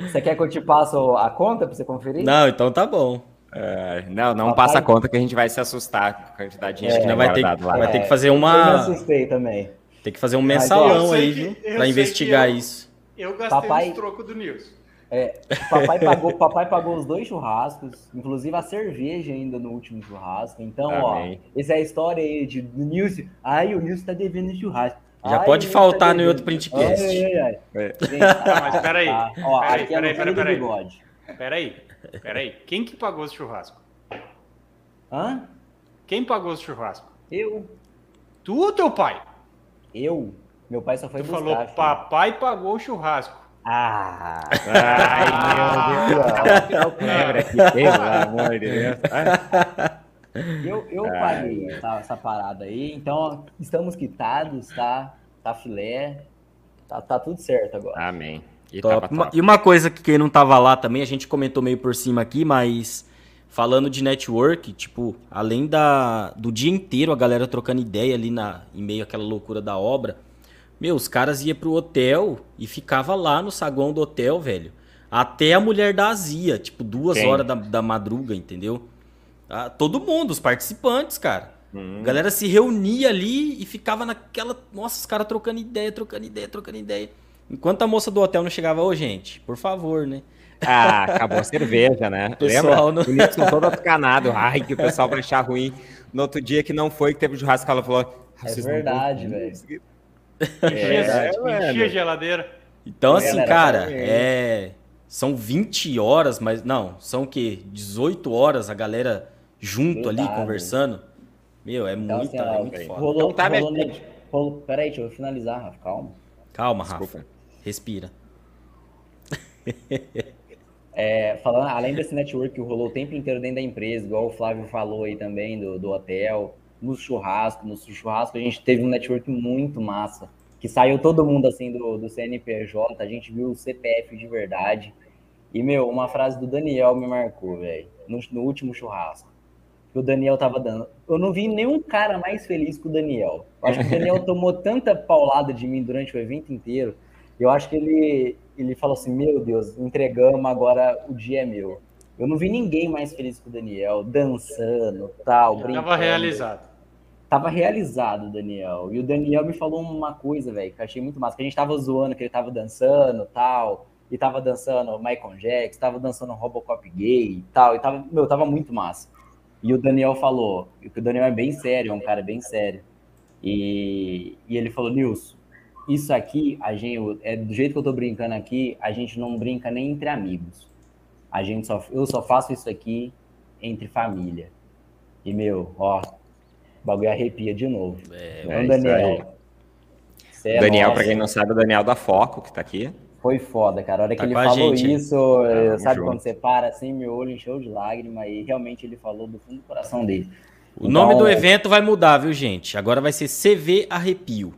S2: Você quer que eu te passe a conta para você conferir?
S4: Não, então tá bom.
S1: É, não, não Papai... passa a conta que a gente vai se assustar com a quantidade de dinheiro
S4: é, que vai ter, lá. Vai ter que fazer uma. Eu
S2: me assustei também.
S4: Tem que fazer um mensalão aí, viu? Pra investigar
S3: eu,
S4: isso.
S3: Eu gastei papai, os trocos do Nilson.
S2: É, papai, pagou, papai pagou os dois churrascos, inclusive a cerveja ainda no último churrasco. Então, Amém. ó, essa é a história aí de, do Nilson. Ai, o Nilson tá devendo churrasco.
S4: Já ai, pode tá faltar tá no outro printcast.
S3: Ai, ai, ai. É. Tá, mas peraí. Tá, ó, peraí, aqui peraí, é peraí, peraí, peraí. Peraí, peraí. Quem que pagou esse churrasco?
S2: Hã?
S3: Quem pagou esse churrasco?
S2: Eu.
S3: Tu ou teu pai?
S2: Eu? Meu pai só foi
S3: tu buscar. falou, filho. papai pagou o churrasco.
S2: Ah! Ai, meu Deus! quebra aqui, pelo amor de Deus. Eu, eu paguei essa, essa, parada aí, então estamos quitados, tá? Tá filé, tá, tá tudo certo agora.
S1: Amém.
S4: E, top. Uma, e uma coisa que quem não tava lá também, a gente comentou meio por cima aqui, mas falando de network, tipo, além da, do dia inteiro a galera trocando ideia ali na, em meio àquela loucura da obra, meu, os caras iam pro hotel e ficava lá no saguão do hotel, velho. Até a mulher da Azia, tipo, duas Quem? horas da, da madruga, entendeu? Ah, todo mundo, os participantes, cara. Hum. A galera se reunia ali e ficava naquela. Nossa, os caras trocando ideia, trocando ideia, trocando ideia. Enquanto a moça do hotel não chegava, ô, gente, por favor, né?
S1: Ah, acabou a cerveja, né? Pessoal, Lembra? Não... O Nixon todo atucanado. Ai, que o pessoal vai achar ruim. No outro dia que não foi, que teve churrasco, ela falou...
S2: É verdade, velho.
S3: É, enchia a geladeira.
S4: Então, assim, cara, é... São 20 horas, mas... Não, são o quê? 18 horas a galera junto verdade. ali, conversando. Meu, é então, muita, assim, é muito foda.
S2: Rolou, então, tá, rolou, rolou, peraí, deixa eu finalizar, Rafa, calma.
S4: Calma, Desculpa. Rafa. Respira.
S2: É, falando, além desse network que rolou o tempo inteiro dentro da empresa, igual o Flávio falou aí também do, do hotel, no churrasco, no churrasco a gente teve um network muito massa, que saiu todo mundo assim do, do CNPJ, a gente viu o CPF de verdade. E, meu, uma frase do Daniel me marcou, velho, no, no, último churrasco. Que o Daniel tava dando. Eu não vi nenhum cara mais feliz que o Daniel. Eu acho que o Daniel tomou tanta paulada de mim durante o evento inteiro. Eu acho que ele, ele falou assim: Meu Deus, entregamos, agora o dia é meu. Eu não vi ninguém mais feliz que o Daniel, dançando, tal, brincando.
S3: Tava realizado.
S2: Tava realizado Daniel. E o Daniel me falou uma coisa, velho, que eu achei muito massa. Que a gente tava zoando que ele tava dançando, tal. E tava dançando Michael Jackson, tava dançando Robocop gay e tal. E tava, meu, tava muito massa. E o Daniel falou, que o Daniel é bem sério, é um cara bem sério. E, e ele falou, Nilson, isso aqui, a gente, é do jeito que eu tô brincando aqui, a gente não brinca nem entre amigos. A gente só, eu só faço isso aqui entre família. E meu, ó, o bagulho arrepia de novo. É, então, é Daniel.
S1: É Daniel, para quem não sabe, é o Daniel da Foco, que tá aqui.
S2: Foi foda, cara. A hora tá que ele falou gente, isso, ah, sabe junto. quando você para assim, meu olho encheu de lágrima e realmente ele falou do fundo do coração dele.
S4: O então, nome do evento vai mudar, viu, gente? Agora vai ser CV Arrepio.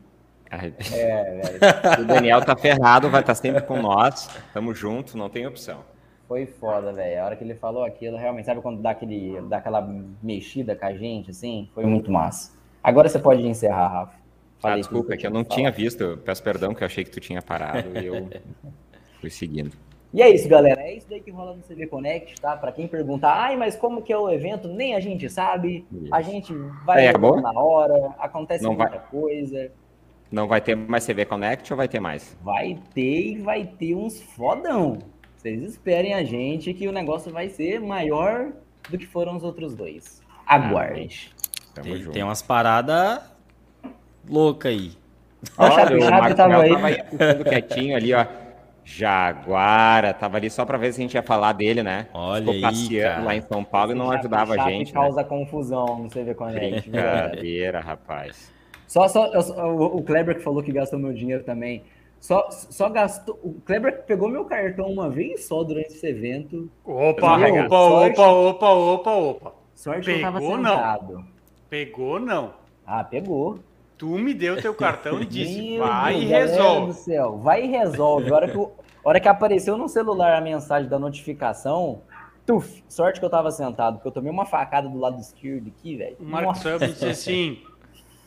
S1: É, velho. o Daniel tá ferrado, vai estar tá sempre com nós. Tamo junto, não tem opção.
S2: Foi foda, velho. A hora que ele falou aquilo, realmente, sabe quando dá, aquele, dá aquela mexida com a gente, assim? Foi muito massa. Agora você pode encerrar, Rafa.
S1: Ah, desculpa, é que eu não tinha visto. Peço perdão que eu achei que tu tinha parado e eu fui seguindo.
S2: E é isso, galera. É isso daí que rola no CV Connect, tá? Para quem perguntar, ai, mas como que é o evento? Nem a gente sabe. Isso. A gente vai é, na hora, acontece não muita vai... coisa.
S1: Não vai ter mais CV Connect ou vai ter mais?
S2: Vai ter e vai ter uns fodão. Vocês esperem a gente que o negócio vai ser maior do que foram os outros dois. Aguarde.
S4: Ah, tem, tem umas paradas loucas aí.
S1: Olha, o Marcos tava aí. tava aí quietinho ali, ó. Jaguara, tava ali só para ver se a gente ia falar dele, né?
S4: Olha Ficou passeando
S1: lá em São Paulo Esse e não ajudava a gente.
S2: Causa né? confusão no CV Connect.
S1: Brincadeira, rapaz.
S2: Só, só o, o Kleber que falou que gastou meu dinheiro também. Só, só gastou. O Kleber pegou meu cartão uma vez só durante esse evento.
S3: Opa, opa, opa, opa, opa, opa.
S2: Sorte pegou, que eu tava sentado.
S3: Não. Pegou não.
S2: Ah, pegou.
S3: Tu me deu teu cartão e disse, Meu vai Deus, e resolve. Do
S2: céu, vai e resolve. A hora, que, a hora que apareceu no celular a mensagem da notificação, tuf, sorte que eu tava sentado, porque eu tomei uma facada do lado esquerdo aqui, velho.
S3: O Marcos disse assim,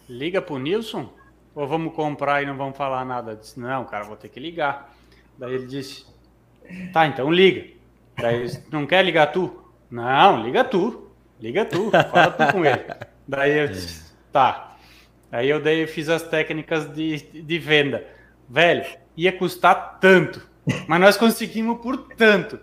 S3: liga pro Nilson, ou vamos comprar e não vamos falar nada? Eu disse, não, cara, vou ter que ligar. Daí ele disse, tá, então liga. Daí ele disse, não quer ligar tu? Não, liga tu. Liga tu, fala tu com ele. Daí eu disse, tá. Aí eu dei, fiz as técnicas de, de venda. Velho, ia custar tanto, mas nós conseguimos por tanto.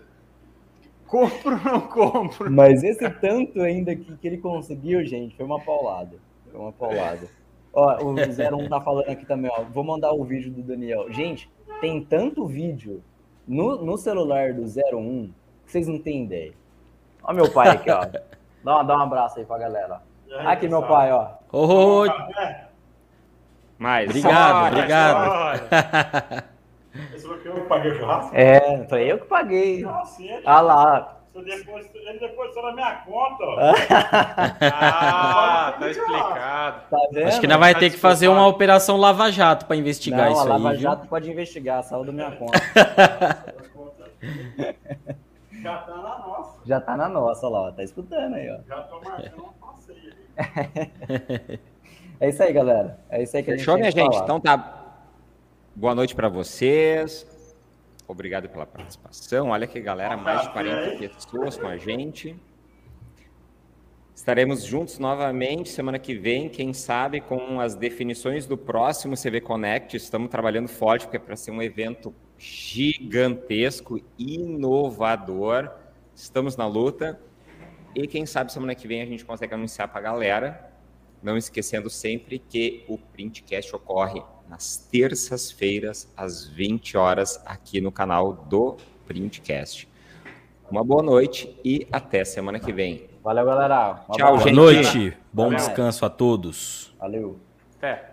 S3: Compro ou não compro?
S2: Mas esse tanto ainda que, que ele conseguiu, gente, foi uma paulada. Foi uma paulada. Ó, o 01 tá falando aqui também, ó. Vou mandar o vídeo do Daniel. Gente, tem tanto vídeo no, no celular do 01 que vocês não têm ideia. Ó meu pai aqui, ó. Dá, dá um abraço aí pra galera. Aqui, meu pai, ó.
S4: Oi. Mais. Obrigado, obrigado.
S3: Esse foi eu que paguei o churrasco?
S2: É, foi eu que paguei. Nossa, ah lá.
S3: Ele depositou na minha conta. ah, tá explicado. Tá
S4: vendo? Acho que ainda vai tá ter que fazer uma operação Lava Jato para investigar Não, isso
S2: a Lava
S4: aí.
S2: Jato viu? pode investigar, saiu da minha conta.
S3: Já tá na nossa.
S2: Já tá na nossa lá, ó. Tá escutando aí, ó.
S3: Já tô marcando um passeio
S2: é isso aí, galera. É isso aí que
S1: Fechou,
S2: a gente
S1: minha gente? Então tá. Boa noite para vocês. Obrigado pela participação. Olha que galera, mais de 40 pessoas com a gente. Estaremos juntos novamente semana que vem, quem sabe, com as definições do próximo CV Connect. Estamos trabalhando forte, porque é para ser um evento gigantesco, inovador. Estamos na luta. E quem sabe semana que vem a gente consegue anunciar para a galera. Não esquecendo sempre que o Printcast ocorre nas terças-feiras, às 20 horas, aqui no canal do Printcast. Uma boa noite e até semana que vem.
S2: Valeu, galera.
S4: Uma Tchau, boa gente. Boa noite. Bom Valeu. descanso a todos.
S2: Valeu.
S3: Até.